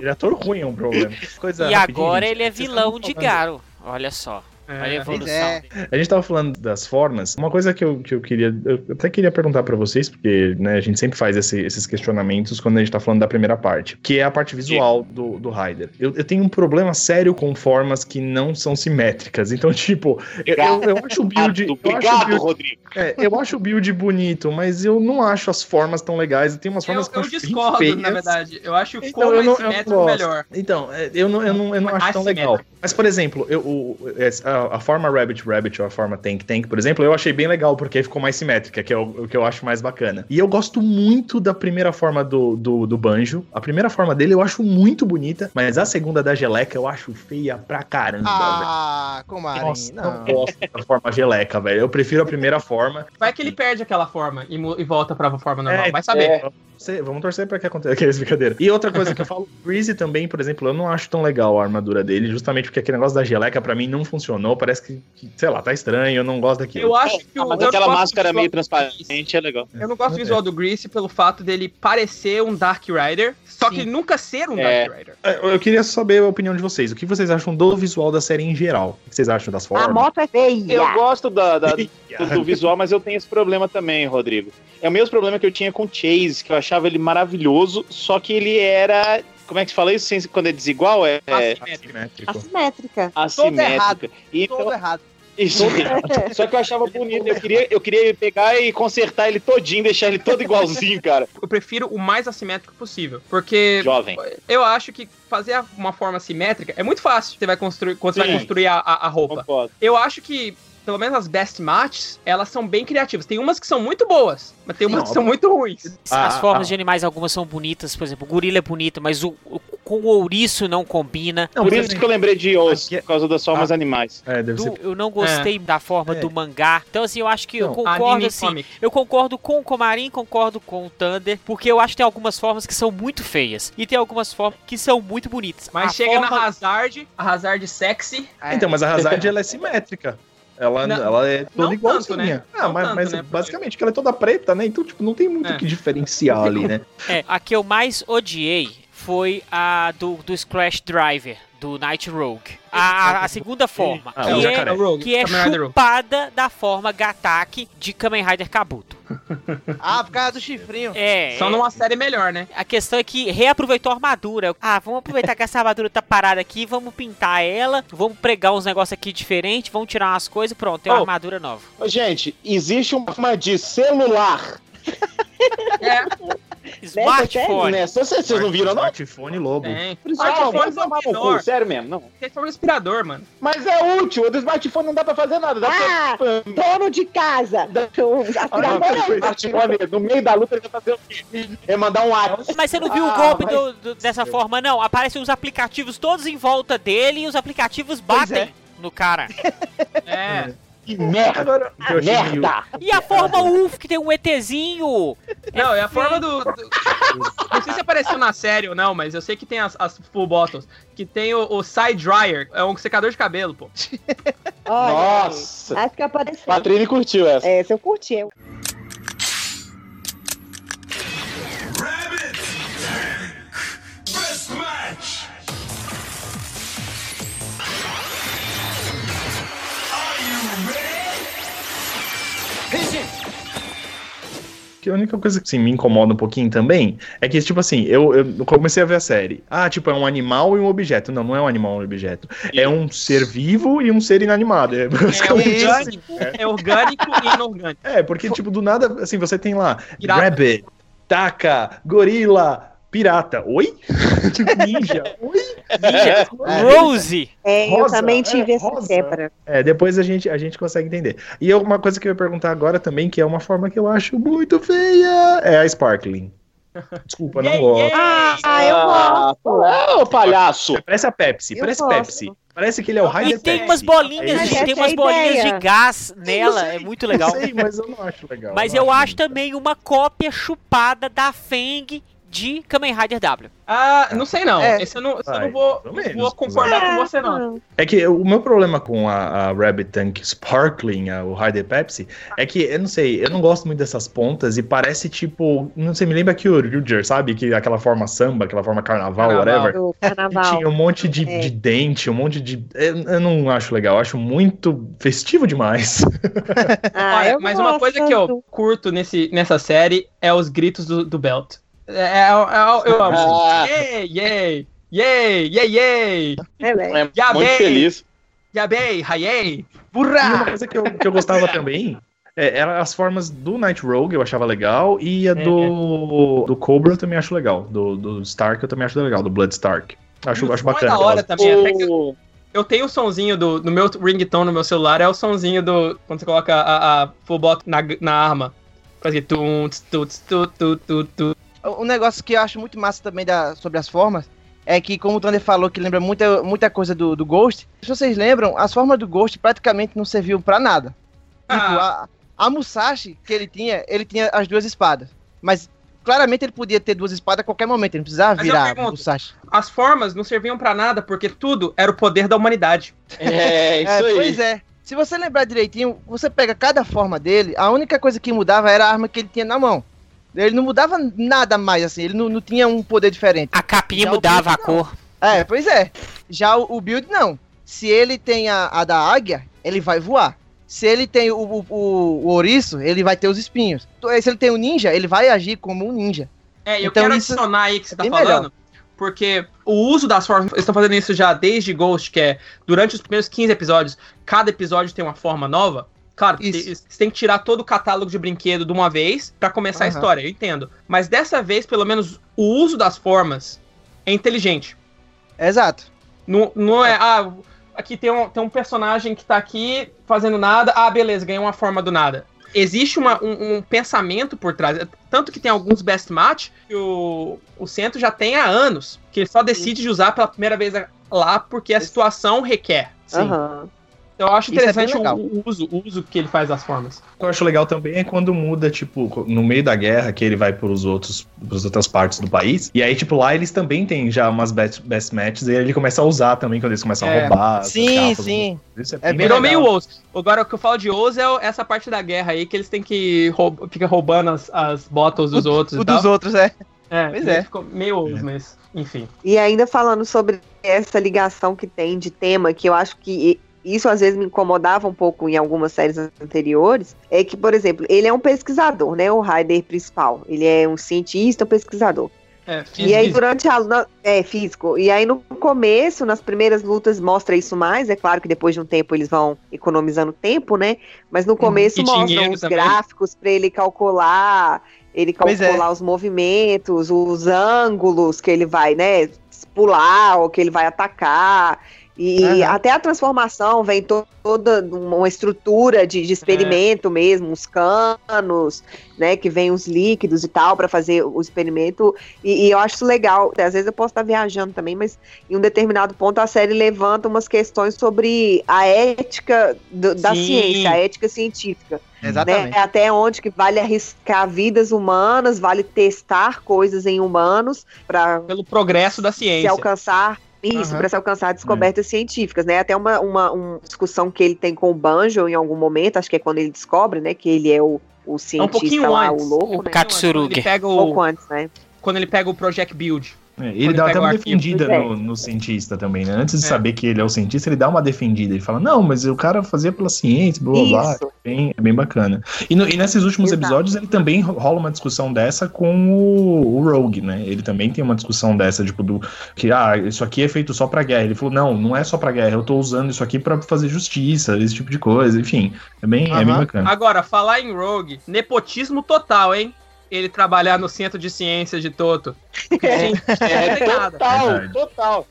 Ele é ator ruim é um problema. Coisa E rapidinho, agora ele é vilão de falando- Garo. Olha só. Olha a É. evolução. é. dele. A gente tava falando das formas. Uma coisa que eu, que eu queria. Eu até queria perguntar pra vocês, porque né, a gente sempre faz esse- esses questionamentos quando a gente tá falando da primeira parte, que é a parte visual do, do Rider. Eu, eu tenho um problema sério com formas que não são simétricas. Então, tipo, eu, eu, eu acho o build. Eu acho o Obrigado, build, Rodrigo. é, eu acho o build bonito, mas eu não acho as formas tão legais. Tem umas Eu, formas que eu acho bem discordo, feias. na verdade. Eu acho Então, como eu não- mais eu melhor. Então, é, eu não, eu não, eu não acho tão legal. Mas, por exemplo, eu, o, essa- a, a forma Rabbit Rabbit ou a forma Tank Tank, por exemplo, eu achei bem legal, porque aí ficou mais simétrica, que é o, o que eu acho mais bacana. E eu gosto muito da primeira forma do, do, do Banjo. A primeira forma dele eu acho muito bonita, mas a segunda da Geleca eu acho feia pra caramba, velho. Ah, Comarim, Nossa, não. não gosto da forma Geleca, velho. Eu prefiro a primeira forma. Vai que ele perde aquela forma e, e volta pra forma normal. É, Vai saber. é. Vamos torcer- Vamos torcer pra que aconteça aqueles brincadeira. E outra coisa que eu falo, o Breezy também, por exemplo, eu não acho tão legal a armadura dele, justamente porque aquele negócio da geleca pra mim não funcionou. Parece que, que, sei lá, tá estranho, eu não gosto daquilo. Eu acho que Ah, o. mas eu aquela máscara meio transparente é legal. Eu não gosto do visual do Grease pelo fato dele parecer um Dark Rider, só que Sim. ele nunca ser um É. Dark Rider. É, Eu queria saber a opinião de vocês. O que vocês acham do visual da série em geral? O que vocês acham das formas? A moto é feia. Eu gosto da- da- do, do visual, mas eu tenho esse problema também, Rodrigo. É o mesmo problema que eu tinha com o Chase, que eu achava ele maravilhoso, só que ele era. Como é que se fala isso sem- quando é desigual? É, Assimétrico. Assimétrica. assimétrico. E Todo então, errado. isso, só que eu achava bonito. Eu queria, eu queria pegar e consertar ele todinho, deixar ele todo igualzinho, cara. Eu prefiro o mais assimétrico possível. Porque Jovem. eu acho que fazer a- uma forma simétrica é muito fácil. Você vai construir, quando você vai Sim. construir a, a- a roupa. Concordo. Eu acho que, pelo menos as best matches, elas são bem criativas. Tem umas que são muito boas, mas tem umas Não, que são muito ruins. As Ah, formas ah. de animais, algumas são bonitas, por exemplo, o gorila é bonito, mas o, o- com o ouriço não combina. Não, Por isso que eu lembrei de Oz, Aqui é- por causa das formas animais. É, deve Do- ser. eu não gostei da forma É. do mangá. Então, assim, eu acho que eu Não, concordo, Anime assim. comic. Eu concordo com o Comarim, concordo com o Thunder, porque eu acho que tem algumas formas que são muito feias. E tem algumas formas que são muito bonitas. Mas A chega na forma- Hazard, a Hazard sexy. É. Então, mas a Hazard ela é simétrica. Ela, Não- ela é toda igualzinha. tanto, né? Ah, Não mas, tanto, mas né? Basicamente que ela é toda preta, né? Então, tipo, não tem muito o É. que diferenciar ali, né? É, a que eu mais odiei foi a do, do Scratch Driver, do Night Rogue. A, a- a segunda forma, Ah, o que, é, que é chupada da forma Gataki de Kamen Rider Kabuto. Ah, por causa do chifrinho. É, Só numa série melhor, né? A questão é que reaproveitou a armadura. Ah, vamos aproveitar que essa armadura tá parada aqui, vamos pintar ela, vamos pregar uns negócios aqui diferentes, vamos tirar umas coisas, pronto, tem uma Oh. armadura nova. Gente, existe uma forma de celular. É, Smartphone. Né? Vocês, vocês não viram, não? Smartphone Lobo. tem. Ah, Smartphone é tomar no cu, sério mesmo, não. Tem forma respirador, mano. Mas é útil, o do smartphone não dá pra fazer nada. Dá Ah, pra... dono de casa. Um aspirador. Ah, o smartphone, no meio da luta, ele vai fazer o quê? É mandar um WhatsApp. Mas você não viu Ah, o golpe mas- do- do- dessa forma, não? Aparecem os aplicativos todos em volta dele e os aplicativos batem é. no cara. É. Que merda. Agora, Merda. E a forma UF, que tem um ETzinho. Não, é a forma do, do- Não sei se apareceu na série ou não, mas eu sei que tem as, as full bottles. Que tem o, o side dryer, é um secador de cabelo, pô. Olha, Nossa. Acho que apareceu. Patrícia curtiu essa. Essa eu curti. eu- que a única coisa que assim, me incomoda um pouquinho também é que, tipo assim, eu, eu comecei a ver a série. Ah, tipo, é um animal e um objeto. Não, não é um animal e um objeto. É um ser vivo e um ser inanimado. É, É basicamente isso. orgânico, é orgânico e inorgânico. É, porque, tipo, do nada, assim, você tem lá Pirata. Rabbit, Taka, Gorila, Pirata. Oi? Tipo, Ninja. Oi? Ninja, É. Rose. É, eu Rosa, também é, tive essa rosa. quebra. É, depois a gente, a gente consegue entender. E uma coisa que eu ia perguntar agora também, que é uma forma que eu acho muito feia, é a Sparkling. Desculpa, não gosto. yeah. Ah, eu gosto. É, ô palhaço. Parece a Pepsi, Eu parece gosto. Pepsi. Parece que ele é o raio E tem Pepsi. umas bolinhas, É de, tem é umas a bolinhas ideia. de gás nela, é muito legal. Eu sei, mas eu não acho legal. Mas eu acho também uma cópia chupada da Feng de Kamen Rider W. Ah, não sei não. É. Esse eu não, esse eu Vai, não vou, menos, vou concordar É, com você, não. É que o meu problema com a, a Rabbit Tank Sparkling, a- o Rider Pepsi, é que, eu não sei, eu não gosto muito dessas pontas e parece tipo, não sei, me lembra que o Ruger, sabe? Que aquela forma samba, aquela forma carnaval, Carnaval. whatever. Do carnaval. tinha um monte de, É. de dente, um monte de. Eu, eu não acho legal, eu acho muito festivo demais. Ah, Olha, mas uma coisa que eu curto nesse, nessa série é os gritos do, do Belt. É, é- é- eu amo. Ah. Yay, yay, yay, yay, yay, É. É muito feliz. yabei, hayei. E uma Burra! coisa que eu, que eu gostava também é, eram as formas do Night Rogue, eu achava legal, e a do, do Cobra eu também acho legal. Do, do Stark eu também acho legal, do Blood Stark. Acho, E acho é bacana. da hora também. Até que eu, eu tenho o sonzinho do, do meu ringtone no meu celular, é o sonzinho do. Quando você coloca a, a full bot na, na arma. Faz aqui. Tum, tss, tu, tss, tu, tu, tu, tu. Um negócio que eu acho muito massa também da, sobre as formas é que, como o Thunder falou, que lembra muita, muita coisa do, do Ghost. Se vocês lembram, as formas do Ghost praticamente não serviam pra nada. Tipo, Ah. a, a Musashi que ele tinha, ele tinha as duas espadas. Mas claramente ele podia ter duas espadas a qualquer momento, ele não precisava Mas virar pergunto, Musashi. As formas não serviam pra nada, porque tudo era o poder da humanidade. É, isso É, aí. pois é. Se você lembrar direitinho, você pega cada forma dele, a única coisa que mudava era a arma que ele tinha na mão. Ele não mudava nada mais, assim, ele não, não tinha um poder diferente. A capinha Já mudava a Build, não. cor. É, pois é. Já o, o build, não. Se ele tem a, a da águia, ele vai voar. Se ele tem o, o, o, o ouriço, ele vai ter os espinhos. Se ele tem o ninja, ele vai agir como um ninja. É, eu Então quero isso adicionar aí que você é tá falando, porque o uso das formas, eles estão fazendo isso já desde Ghost, que é durante os primeiros 15 episódios, cada episódio tem uma forma nova. Claro, Isso. você tem que tirar todo o catálogo de brinquedo de uma vez pra começar a Aham. história, eu entendo. Mas dessa vez, pelo menos, o uso das formas é inteligente. Exato. Não, não é, ah, aqui tem um, tem um personagem que tá aqui fazendo nada, ah, beleza, ganhou uma forma do nada. Existe uma- um, um pensamento por trás. Tanto que tem alguns best match que o, o centro já tem há anos, que ele só decide de usar pela primeira vez lá porque a situação requer. Aham. Então eu acho é interessante legal. o, o uso, o uso que ele faz das formas. O que eu acho legal também é quando muda, tipo, no meio da guerra, que ele vai pros outros, pras outras partes do país. E aí, tipo, lá eles também têm já umas best, best matches, e aí ele começa a usar também quando eles começam a É. roubar. as Sim, capas. sim. Isso é, É bem bem Virou legal. meio osso. Agora o que eu falo de osso é o- essa parte da guerra aí, que eles têm que roubar, fica roubando as, as bottles dos outros O e tal. dos outros, é. É, Pois é. Ficou meio osso, É. mas enfim. E ainda falando sobre essa ligação que tem de tema, que eu acho que isso às vezes me incomodava um pouco em algumas séries anteriores, é que, por exemplo, ele é um pesquisador, né? O Ryder principal. Ele é um cientista, um pesquisador. É, E aí, durante a é físico. E aí, no começo, nas primeiras lutas, mostra isso mais. É claro que depois de um tempo eles vão economizando tempo, né? Mas no começo E mostram os também. gráficos para ele calcular, ele é. calcular os movimentos, os ângulos que ele vai, né? Pular ou que ele vai atacar. E Aham. até a transformação vem to- toda uma estrutura de, de experimento mesmo, os canos, né, que vem os líquidos e tal para fazer o experimento. E, e eu acho isso legal. Às vezes eu posso estar viajando também, mas em um determinado ponto a série levanta umas questões sobre a ética do- da ciência, a ética científica. Exatamente. Né? Até onde que vale arriscar vidas humanas, vale testar coisas em humanos para pelo progresso da se ciência. alcançar isso, Aham. para se alcançar descobertas científicas, né? Até uma, uma, uma discussão que ele tem com o Banjo em algum momento, acho que é quando ele descobre, né, que ele é o, o É um cientista pouquinho lá, antes. o louco, o né? Katsurugi. Ele pega Um o, pouco antes, né? quando ele pega o Project Build. É, ele Quando dá até uma defendida no, no cientista também, né? Antes de É. saber que ele é o cientista, ele dá uma defendida. Ele fala, não, mas o cara fazia pela ciência, blá blá blá. Isso. bem, é bem bacana. E, no- e nesses últimos Exato. episódios ele também ro- rola uma discussão dessa com o, o Rogue, né? Ele também tem uma discussão dessa, tipo, do que, ah, isso aqui é feito só pra guerra. Ele falou, não, não é só pra guerra, eu tô usando isso aqui pra fazer justiça, esse tipo de coisa, enfim. É bem, é bem bacana. Agora, falar em Rogue, nepotismo total, hein? Ele trabalhar no centro de ciências de Toto. Gente, É não tem nada. total, Verdade. total.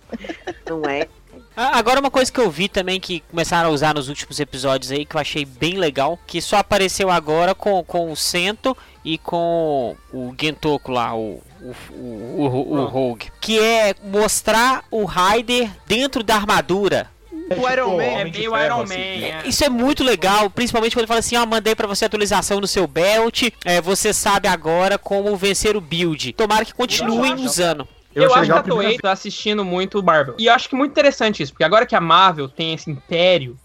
Não é? Agora uma coisa que eu vi também que começaram a usar nos últimos episódios aí, que eu achei bem legal, que só apareceu agora com, com o Sento e com o Gentoku lá, o, o, o, o, o Rogue. Que é mostrar o Raider dentro da armadura. O Iron Man. É meio Iron assim. Man. é. Isso é muito legal, principalmente quando ele fala assim, ó, mandei pra você atualização no seu belt, é, você sabe agora como vencer o build. Tomara que continuem usando. Eu, achei acho que a Toei tá assistindo muito o Marvel. E eu acho que muito interessante isso, porque agora que a Marvel tem esse império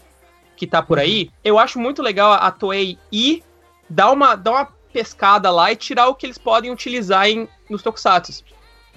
que tá por aí, eu acho muito legal a Toei ir dar uma, dar uma pescada lá e tirar o que eles podem utilizar em, nos tokusatsu.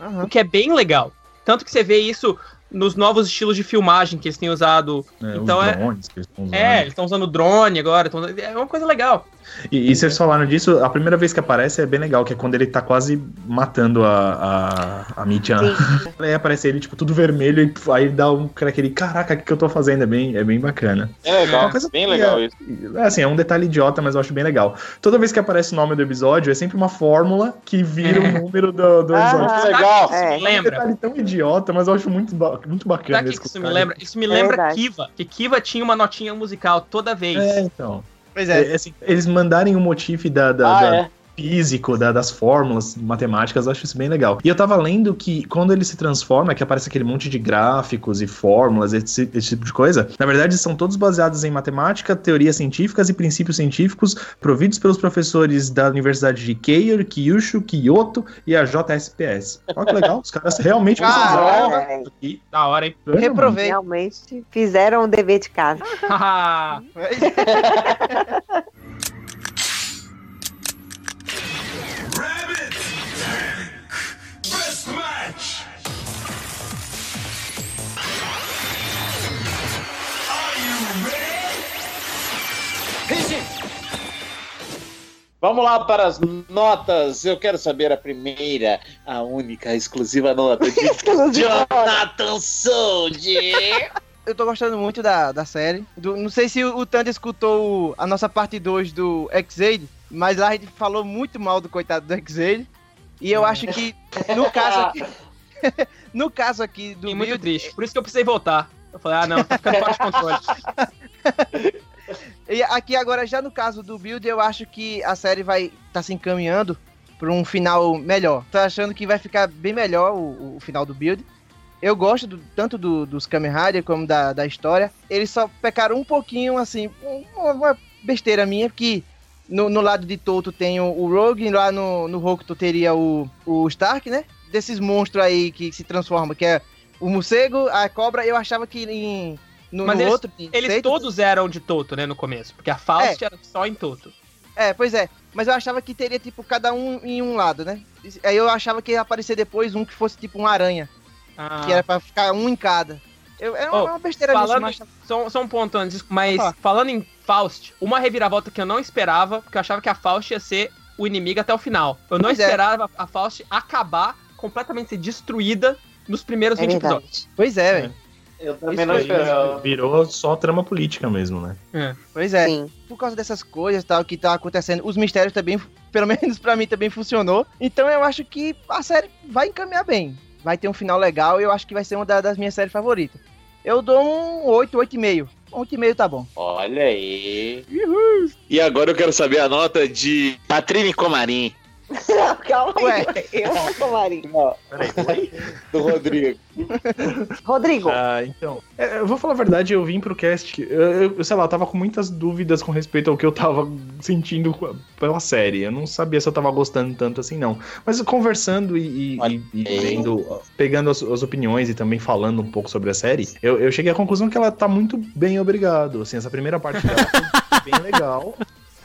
Aham. O que é bem legal. Tanto que você vê isso nos novos estilos de filmagem que eles têm usado. É, Então os é- drones que eles estão usando. É, eles estão usando drone agora. tão- É uma coisa legal. E, e vocês falaram disso, a primeira vez que aparece é bem legal, que é quando ele tá quase matando a, a, a. Sim. Aí aparece ele, tipo, tudo vermelho, e aí dá um aquele, caraca, o que, que eu tô fazendo? É bem, é bem bacana. É legal, coisa bem legal é- isso. É, Assim, é um detalhe idiota, mas eu acho bem legal. Toda vez que aparece o nome do episódio, é sempre uma fórmula que vira o número do, do Ah, episódio. Que legal. É. É um lembra? detalhe tão idiota, mas eu acho muito, ba- muito bacana. Sabe o que esse que isso me lembra? Isso me É lembra verdade. Kiva. Que Kiva tinha uma notinha musical toda vez. É, então. Pois é. É, assim, eles mandarem o motif da, da- Ah, da- é. Físico, da- das fórmulas matemáticas, eu acho isso bem legal. E eu tava lendo que quando ele se transforma, que aparece aquele monte de gráficos e fórmulas, esse, esse tipo de coisa, na verdade são todos baseados em matemática, teorias científicas e princípios científicos providos pelos professores da Universidade de Keio, Kyushu, Kyoto e a JSPS. Olha que legal, os caras realmente! É, isso aqui. Da hora, hein? Reprovei. realmente fizeram o dever de casa. Vamos lá para as notas. Eu quero saber a primeira, a única, a exclusiva nota de Jonathan Soldier. Eu tô gostando muito da, da série. Do- não sei se o, o Tandy escutou a nossa parte 2 do X-Aid, mas lá a gente falou muito mal do coitado do X-Aid. E eu acho que, no caso aqui. no caso aqui do Fiquei muito triste. Por isso que eu precisei voltar. Eu falei, ah, não, tá ficando fora de controle. E aqui agora, já no caso do Build, eu acho que a série vai tá se encaminhando para um final melhor. Tô achando que vai ficar bem melhor o, o final do Build. Eu gosto do- tanto do- dos Kamen Rider como da, da história. Eles só pecaram um pouquinho, assim, um- uma, besteira minha, porque no, no lado de Toto tem o, o Rogue, lá no, no Hokuto teria o, o Stark, né? Desses monstros aí que se transformam, que é o morcego, a cobra, eu achava que em, no, Mas no eles- outro... Eles todos eram de Toto, né, no começo. Porque a Faust era só em Toto. É, pois é. Mas eu achava que teria, tipo, cada um em um lado, né? Aí eu achava que ia aparecer depois um que fosse, tipo, uma aranha. Ah, Que era pra ficar um em cada. Eu, é uma, Oh, uma besteira nisso, falando, mas achava- só, só um ponto antes, mas Ah. falando em Faust, uma reviravolta que eu não esperava, porque eu achava que a Faust ia ser o inimigo até o final. Eu não Pois é. esperava a Faust acabar completamente ser destruída nos primeiros É 20 episódios. verdade. Pois é, velho. Eu Isso também não esperava. Virou só trama política mesmo, né? Pois é. Sim. Por causa dessas coisas tal que tá acontecendo, os mistérios também, pelo menos pra mim, também funcionou. Então eu acho que a série vai encaminhar bem. Vai ter um final legal e eu acho que vai ser uma da- das minhas séries favoritas. Eu dou um 8, 8,5. 8,5 tá bom. Olha aí. E agora eu quero saber a nota de Patrine Comarim. Calma aí. Ué. Eu não sou Marinho. Do Rodrigo. Rodrigo, Ah, então. é, eu vou falar a verdade, eu vim pro cast. Eu, eu, sei lá, eu tava com muitas dúvidas com respeito ao que eu tava sentindo pela série. Eu não sabia se eu tava gostando tanto assim, não. Mas conversando e, e- Olha e- aí. vendo, pegando as, as opiniões e também falando um pouco sobre a série, eu, eu cheguei à conclusão que ela tá muito bem, obrigado. Assim, essa primeira parte dela foi bem legal.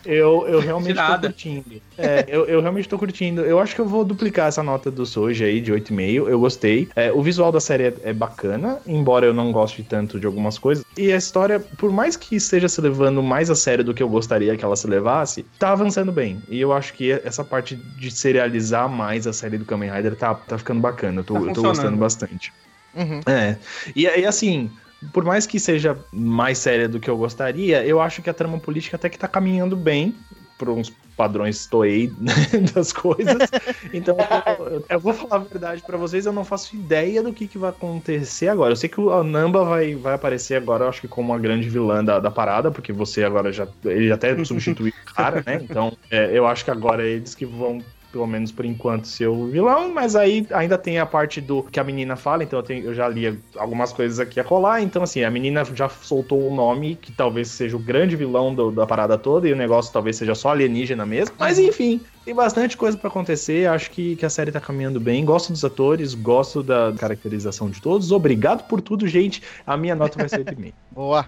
Eu, eu realmente tô curtindo. É, eu, eu realmente tô curtindo. Eu acho que eu vou duplicar essa nota do Soji aí, de 8,5. Eu gostei. É, o visual da série é, é bacana, embora eu não goste tanto de algumas coisas. E a história, por mais que esteja se levando mais a sério do que eu gostaria que ela se levasse, tá avançando bem. E eu acho que essa parte de serializar mais a série do Kamen Rider tá, tá ficando bacana. Eu tô, Tá eu tô gostando bastante. Uhum. É. E, e assim, por mais que seja mais séria do que eu gostaria, eu acho que a trama política até que tá caminhando bem por uns padrões Toei né, das coisas. Então, eu, eu- eu vou falar a verdade pra vocês, eu não faço ideia do que, que vai acontecer agora. Eu sei que o Namba vai, vai aparecer agora, eu acho que como uma grande vilã da, da parada, porque você agora já. Ele até substituiu o cara, né? Então, é, eu acho que agora eles que vão pelo menos por enquanto, ser o vilão, mas aí ainda tem a parte do que a menina fala, então eu, tenho- eu já li algumas coisas aqui a colar, então assim, a menina já soltou um nome que talvez seja o grande vilão do- da parada toda, e o negócio talvez seja só alienígena mesmo, mas enfim, tem bastante coisa pra acontecer, acho que, que a série tá caminhando bem, gosto dos atores, gosto da caracterização de todos, obrigado por tudo, gente, a minha nota vai ser 8,5. Boa.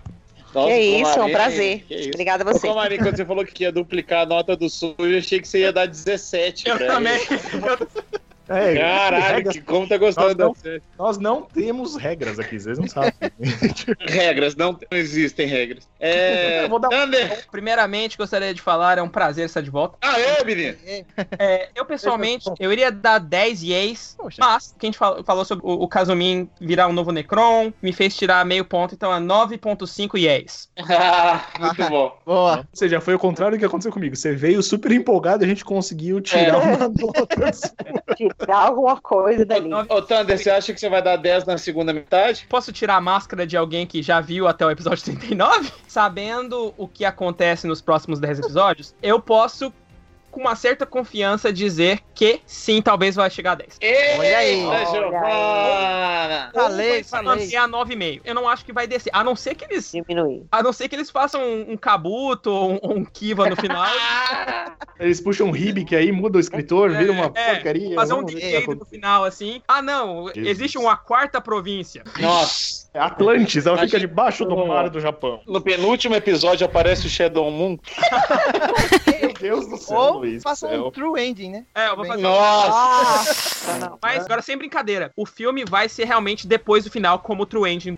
Nossa, que isso, é um prazer. Obrigada a Ô, você. Comarim, quando você falou que ia duplicar a nota do sul, eu achei que você ia dar 17. Eu também. ele. É, Caralho, regras- que como tá gostando Nós não- da série. nós não temos regras aqui, vocês não sabem. Regras, não, não existem regras. É. Eu vou dar- Thunder! Primeiramente, gostaria de falar, é um prazer estar de volta. Ah, é, menino? É, eu, pessoalmente, eu iria dar 10 yeas, Poxa. mas quem a gente falou, falou sobre o, o Kazumin virar um novo Necron, me fez tirar meio ponto, então é 9.5 yeas. Ah, muito bom. Boa. Ou seja, foi o contrário do que aconteceu comigo. Você veio super empolgado e a gente conseguiu tirar É. uma nota. Tirar alguma coisa dali. Ô, Thunder, você acha que você vai dar 10 na segunda metade? Posso tirar a máscara de alguém que já viu até o episódio 39? Sabendo o que acontece nos próximos 10 episódios, eu posso, com uma certa confiança, dizer que sim, talvez vai chegar a 10. Olha aí. Eita, Olha Giovana! Falei, vai falei. manter a 9,5. Eu não acho que vai descer. A não ser que eles. Diminuir. A não ser que eles façam um, um Kabuto ou um, um Kiva no final. Eles puxam um Ribic aí, muda o escritor, vira uma É, porcaria. fazer um decade vai no final, assim. Ah, não. Jesus. Existe uma quarta província. Nossa! acontecer. Atlantis, ela Acho fica debaixo do mar do Japão. No penúltimo episódio aparece o Shadow Moon. Meu Deus do céu, Ou Luiz. faça um true ending, né? É, eu vou fazer. Nossa! Ah. Mas agora sem brincadeira. O filme vai ser realmente depois do final, como o True Engine.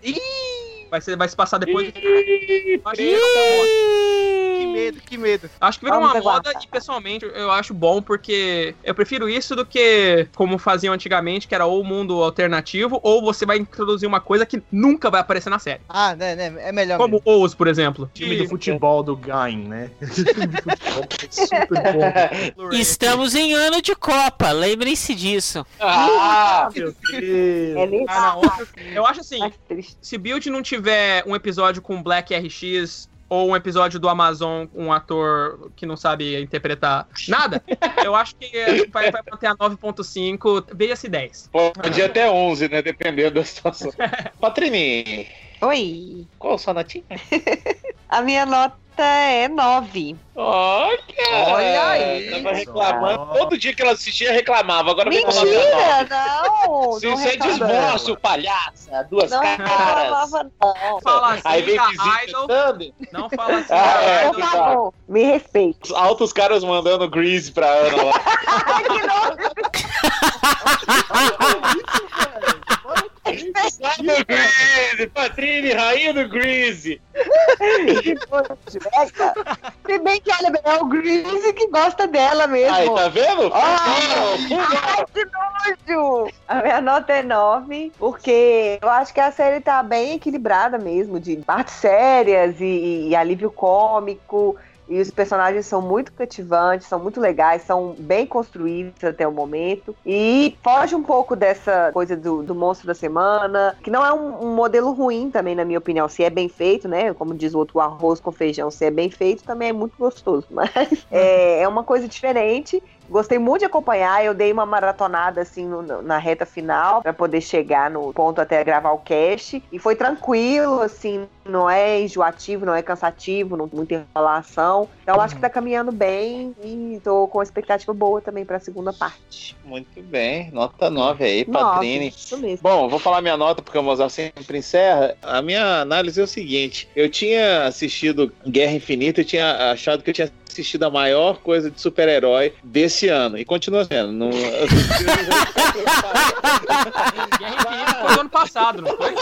Vai, ser, vai se passar depois do final. Medo, que medo. Acho que virou Vamos uma moda e pessoalmente eu acho bom porque eu prefiro isso do que como faziam antigamente, que era ou mundo alternativo, ou você vai introduzir uma coisa que nunca vai aparecer na série. Ah, né, né? É melhor. Como Oz, por exemplo. Time do futebol do Gain, né? Time do futebol que é super bom. Estamos em ano de Copa, lembrem-se disso. Ah! Meu É Deus. mesmo? Ah, não, Eu acho assim, se Build não tiver um episódio com Black RX ou um episódio do Amazon com um ator que não sabe interpretar nada, eu acho que vai, vai manter a 9.5, veja-se 10. Pode ir até 11, né? Dependendo da situação. Patrini, Oi. qual a sua notinha? A minha nota é 9. Olha! Olha aí. Tava reclamando. Todo dia que ela assistia, reclamava. Agora vem com nota Mentira, não. Se é reclamava. desmonstro, palhaça, duas Não caras. reclamava, não. Fala assim, Aí vem visita Idol, Thunder. não fala assim, Ah, é. Por favor, me respeite. Os altos caras mandando Grease pra Ana lá. Ai, que nojo. Grease! Patrini, rainha do cara. Se bem que, olha, é o Greasy que gosta dela mesmo. Aí, tá vendo? Ah! Ai, que nojo! A minha nota é 9, porque eu acho que a série tá bem equilibrada mesmo, de partes sérias e, e alívio cômico. E os personagens são muito cativantes, são muito legais, são bem construídos até o momento. E foge um pouco dessa coisa do, do monstro da semana, que não é um, um modelo ruim também, na minha opinião. Se é bem feito, né? Como diz o outro, o arroz com feijão, se é bem feito, também é muito gostoso. Mas é, é uma coisa diferente. Gostei muito de acompanhar. Eu dei uma maratonada assim no- na reta final pra poder chegar no ponto até gravar o cast. E foi tranquilo, assim, não é enjoativo, não é cansativo, não muita enrolação. Então acho que tá caminhando bem e tô com uma expectativa boa também pra segunda parte. Muito bem, nota 9 aí, Patrine. Isso mesmo. Bom, vou falar minha nota porque o Mozart sempre encerra. A minha análise é o seguinte: eu tinha assistido Guerra Infinita e tinha achado que eu tinha assistido a maior coisa de super-herói desse ano. E continua sendo. Não... Guerra Infinita foi do ano passado, não foi?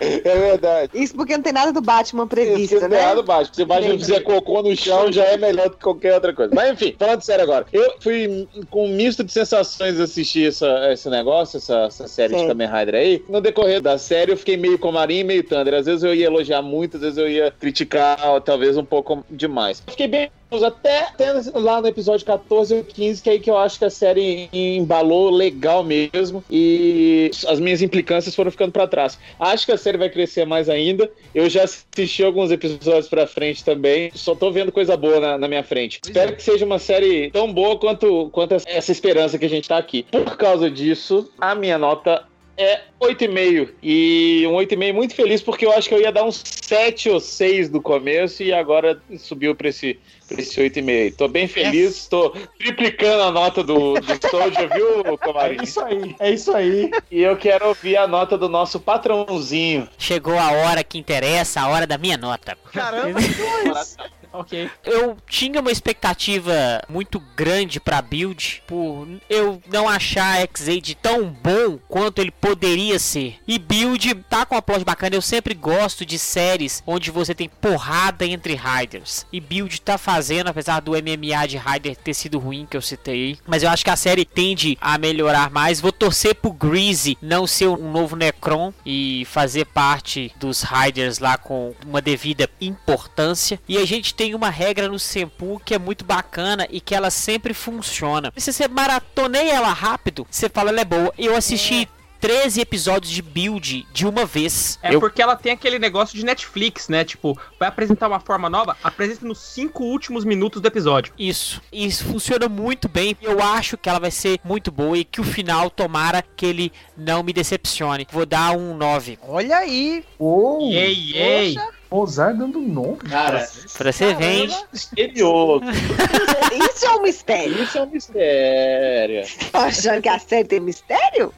é verdade. Isso porque não tem nada do Batman previsto, Isso, né? errado baixo. Se o Batman fizer cocô no chão, já é melhor do que qualquer outra coisa. Mas enfim, falando sério agora. Eu fui com um misto de sensações assistir essa, esse negócio, essa, essa série de Sim. Kamen Rider aí. No decorrer da série, eu fiquei meio com Marinho e meio Thunder. Às vezes eu ia elogiar muito, às vezes eu ia criticar, talvez um pouco demais. Fiquei bem até, até lá no episódio 14 ou 15, que é aí que eu acho que a série embalou legal mesmo e as minhas implicâncias foram ficando pra trás. Acho que a série vai crescer mais ainda. Eu já assisti alguns episódios pra frente também, só tô vendo coisa boa na, na minha frente. Espero que seja uma série tão boa quanto, quanto essa esperança que a gente tá aqui. Por causa disso, a minha nota é 8,5. E um 8,5 muito feliz, porque eu acho que eu ia dar uns 7 ou 6 do começo e agora subiu pra esse, pra esse 8,5. Tô bem feliz, tô triplicando a nota do, do Soldier, viu, Comarim? É isso aí, é isso aí. E eu quero ouvir a nota do nosso patrãozinho. Chegou a hora que interessa, a hora da minha nota. Caramba, Ok. Eu tinha uma expectativa muito grande pra build por eu não achar X-Aid tão bom quanto ele poderia ser. E build tá com uma plot bacana. Eu sempre gosto de séries onde você tem porrada entre riders. E build tá fazendo, apesar do MMA de rider ter sido ruim que eu citei. Mas eu acho que a série tende a melhorar mais. Vou torcer pro Greasy não ser um novo Necron e fazer parte dos riders lá com uma devida importância. E a gente tem uma regra no Senpu que é muito bacana e que ela sempre funciona. Se você maratoneia ela rápido, você fala ela é boa. Eu assisti 13 episódios de build de uma vez. É eu porque ela tem aquele negócio de Netflix, né? Tipo, vai apresentar uma forma nova, apresenta nos cinco últimos minutos do episódio. Isso. Isso funciona muito bem. Eu acho que ela vai ser muito boa e que o final tomara que ele não me decepcione. Vou dar um 9. olha aí. Uou, Ei, ei! Mozart dando nome. Cara, Pra você ver. misterioso. Isso é um mistério. Isso é um mistério. Achando que a série tem mistério?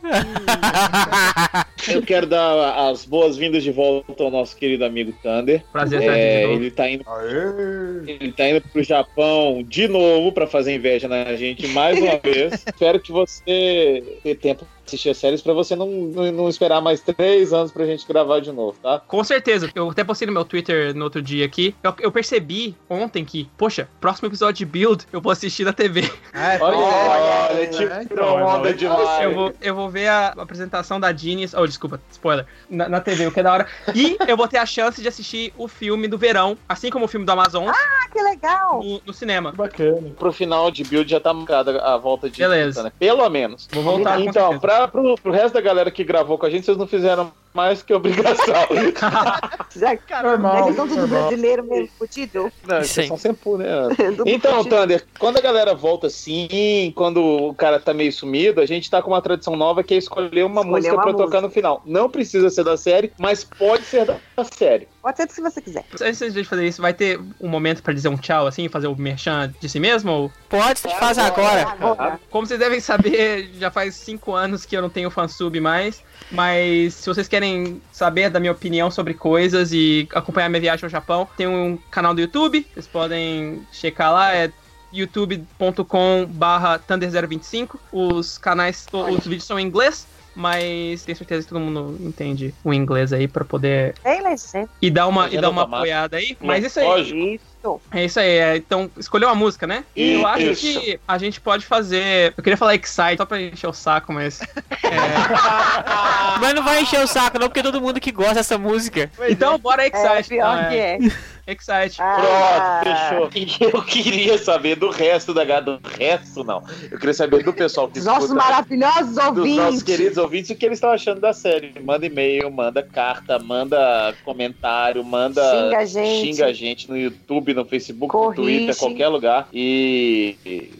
Eu quero dar as boas-vindas de volta ao nosso querido amigo Thunder. Prazer estar É, ele tá indo Aê. Ele tá indo pro Japão de novo pra fazer inveja na gente mais uma vez. Espero que você tenha tempo assistir as séries pra você não, não, não esperar mais três anos pra gente gravar de novo, tá? Com certeza. Eu até postei no meu Twitter no outro dia aqui. Eu, eu percebi ontem que, poxa, próximo episódio de Build eu vou assistir na TV. É, Olha, olha, olha, é, tipo, então, onda é, demais. Eu vou, eu vou ver a apresentação da Genius. Oh, desculpa, spoiler. Na, na TV, o que é da hora. E eu vou ter a chance de assistir o filme do verão, assim como o filme do Amazon, Ah, que legal. no, no cinema. Bacana. Pro final de build já tá marcada a volta de Beleza. né? Pelo menos. Vou voltar com Então, certeza. Pra, pro, pro resto da galera que gravou com a gente, vocês não fizeram mais que obrigação. Já que Normal. Mas então tudo normal. brasileiro mesmo, fudido? Não, Sim. são sempre, né? Então, fudido. Thunder, quando a galera volta assim, quando o cara tá meio sumido, a gente tá com uma tradição nova que é escolher uma Escolher música uma pra música. tocar no final. Não precisa ser da série, mas pode ser da série. Pode ser se você quiser. Antes de fazer isso, vai ter um momento pra dizer um tchau, assim, fazer o merchan de si mesmo? Ou... Pode, faz agora. Agora. Como vocês devem saber, já faz cinco anos que eu não tenho fansub mais. Mas se vocês querem saber da minha opinião sobre coisas e acompanhar minha viagem ao Japão, tem um canal do YouTube, vocês podem checar lá, é youtube.com barra thunder025. Os canais, os vídeos são em inglês, mas tenho certeza que todo mundo entende o inglês aí pra poder Tem legenda. e dar uma, e dar uma apoiada aí. Mas isso aí, Lógico. É isso aí. é, Então, escolheu uma música, né? E eu acho Isso. que a gente pode fazer. Eu queria falar Excite só pra encher o saco, mas. é, Mas não vai encher o saco, não, porque todo mundo que gosta dessa música. Então, bora É, Excite. pior então, que é. é. Excite. Ah, Pronto, fechou. Eu queria saber do resto da do resto, não. Eu queria saber do pessoal que nossos escuta- maravilhosos dos nossos ouvintes. queridos ouvintes o que eles estão achando da série. Manda e-mail, manda carta, manda comentário, manda Xinga a gente. xinga a gente no YouTube, no Facebook, Corrige. no Twitter, qualquer lugar. E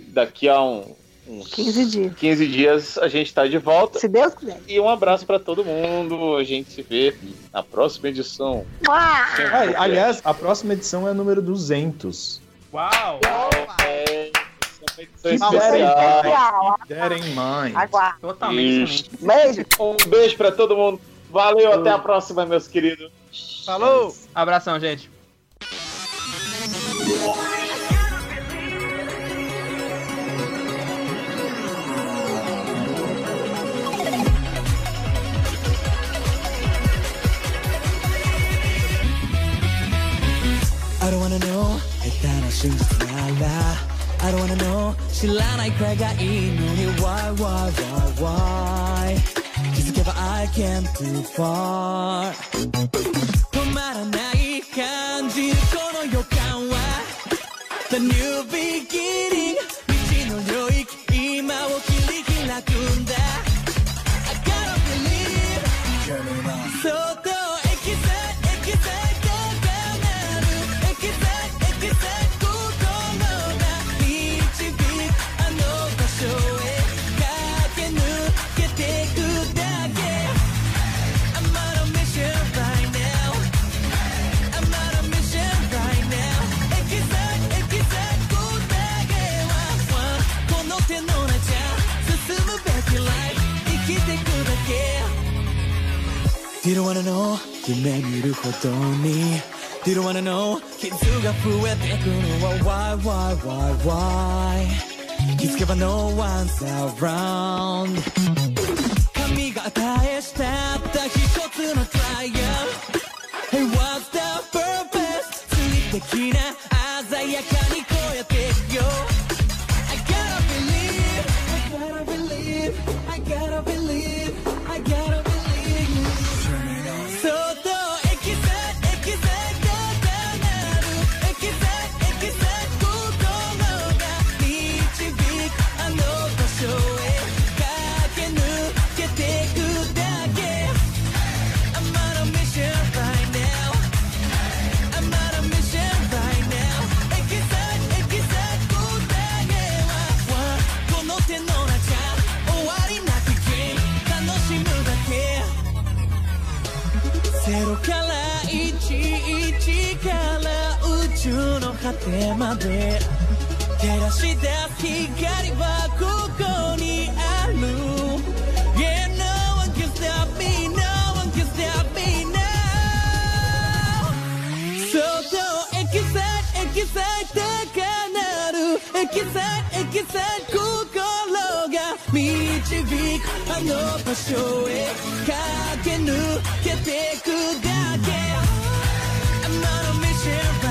daqui a um- uns 15 dias. 15 dias a gente tá de volta. Se Deus quiser. E um abraço pra todo mundo. A gente se vê na próxima edição. Ah! Aliás, a próxima edição é a número 200. Uau! É, é Que especial. Mind. Aguardo. Totalmente diferente. Beijo. Um beijo pra todo mundo. Valeu, até a próxima, meus queridos. Falou! Abração, gente. I don't wanna know I don't wanna know 신라나의 괴가 이 눈이 Why why why? Why I can't too far. まらない感じるこの予感は。The new beginning 未知の領域今を切り開くんだ。Didn't wanna know 夢見るほどに Didn't wanna know 傷が増えてくのは Why, why, why, why 気づけば No one's around 神が与えしたった一つのトライアル Hey what's the purpose 水的な鮮やかにてまで照らし出す光はここにある Yeah, no one can stop me, no one can stop me now そっとエキサイエキサイ高なるエキサイエキサイ心が導くあの場所へ駆け抜けてくだけ I'm on a mission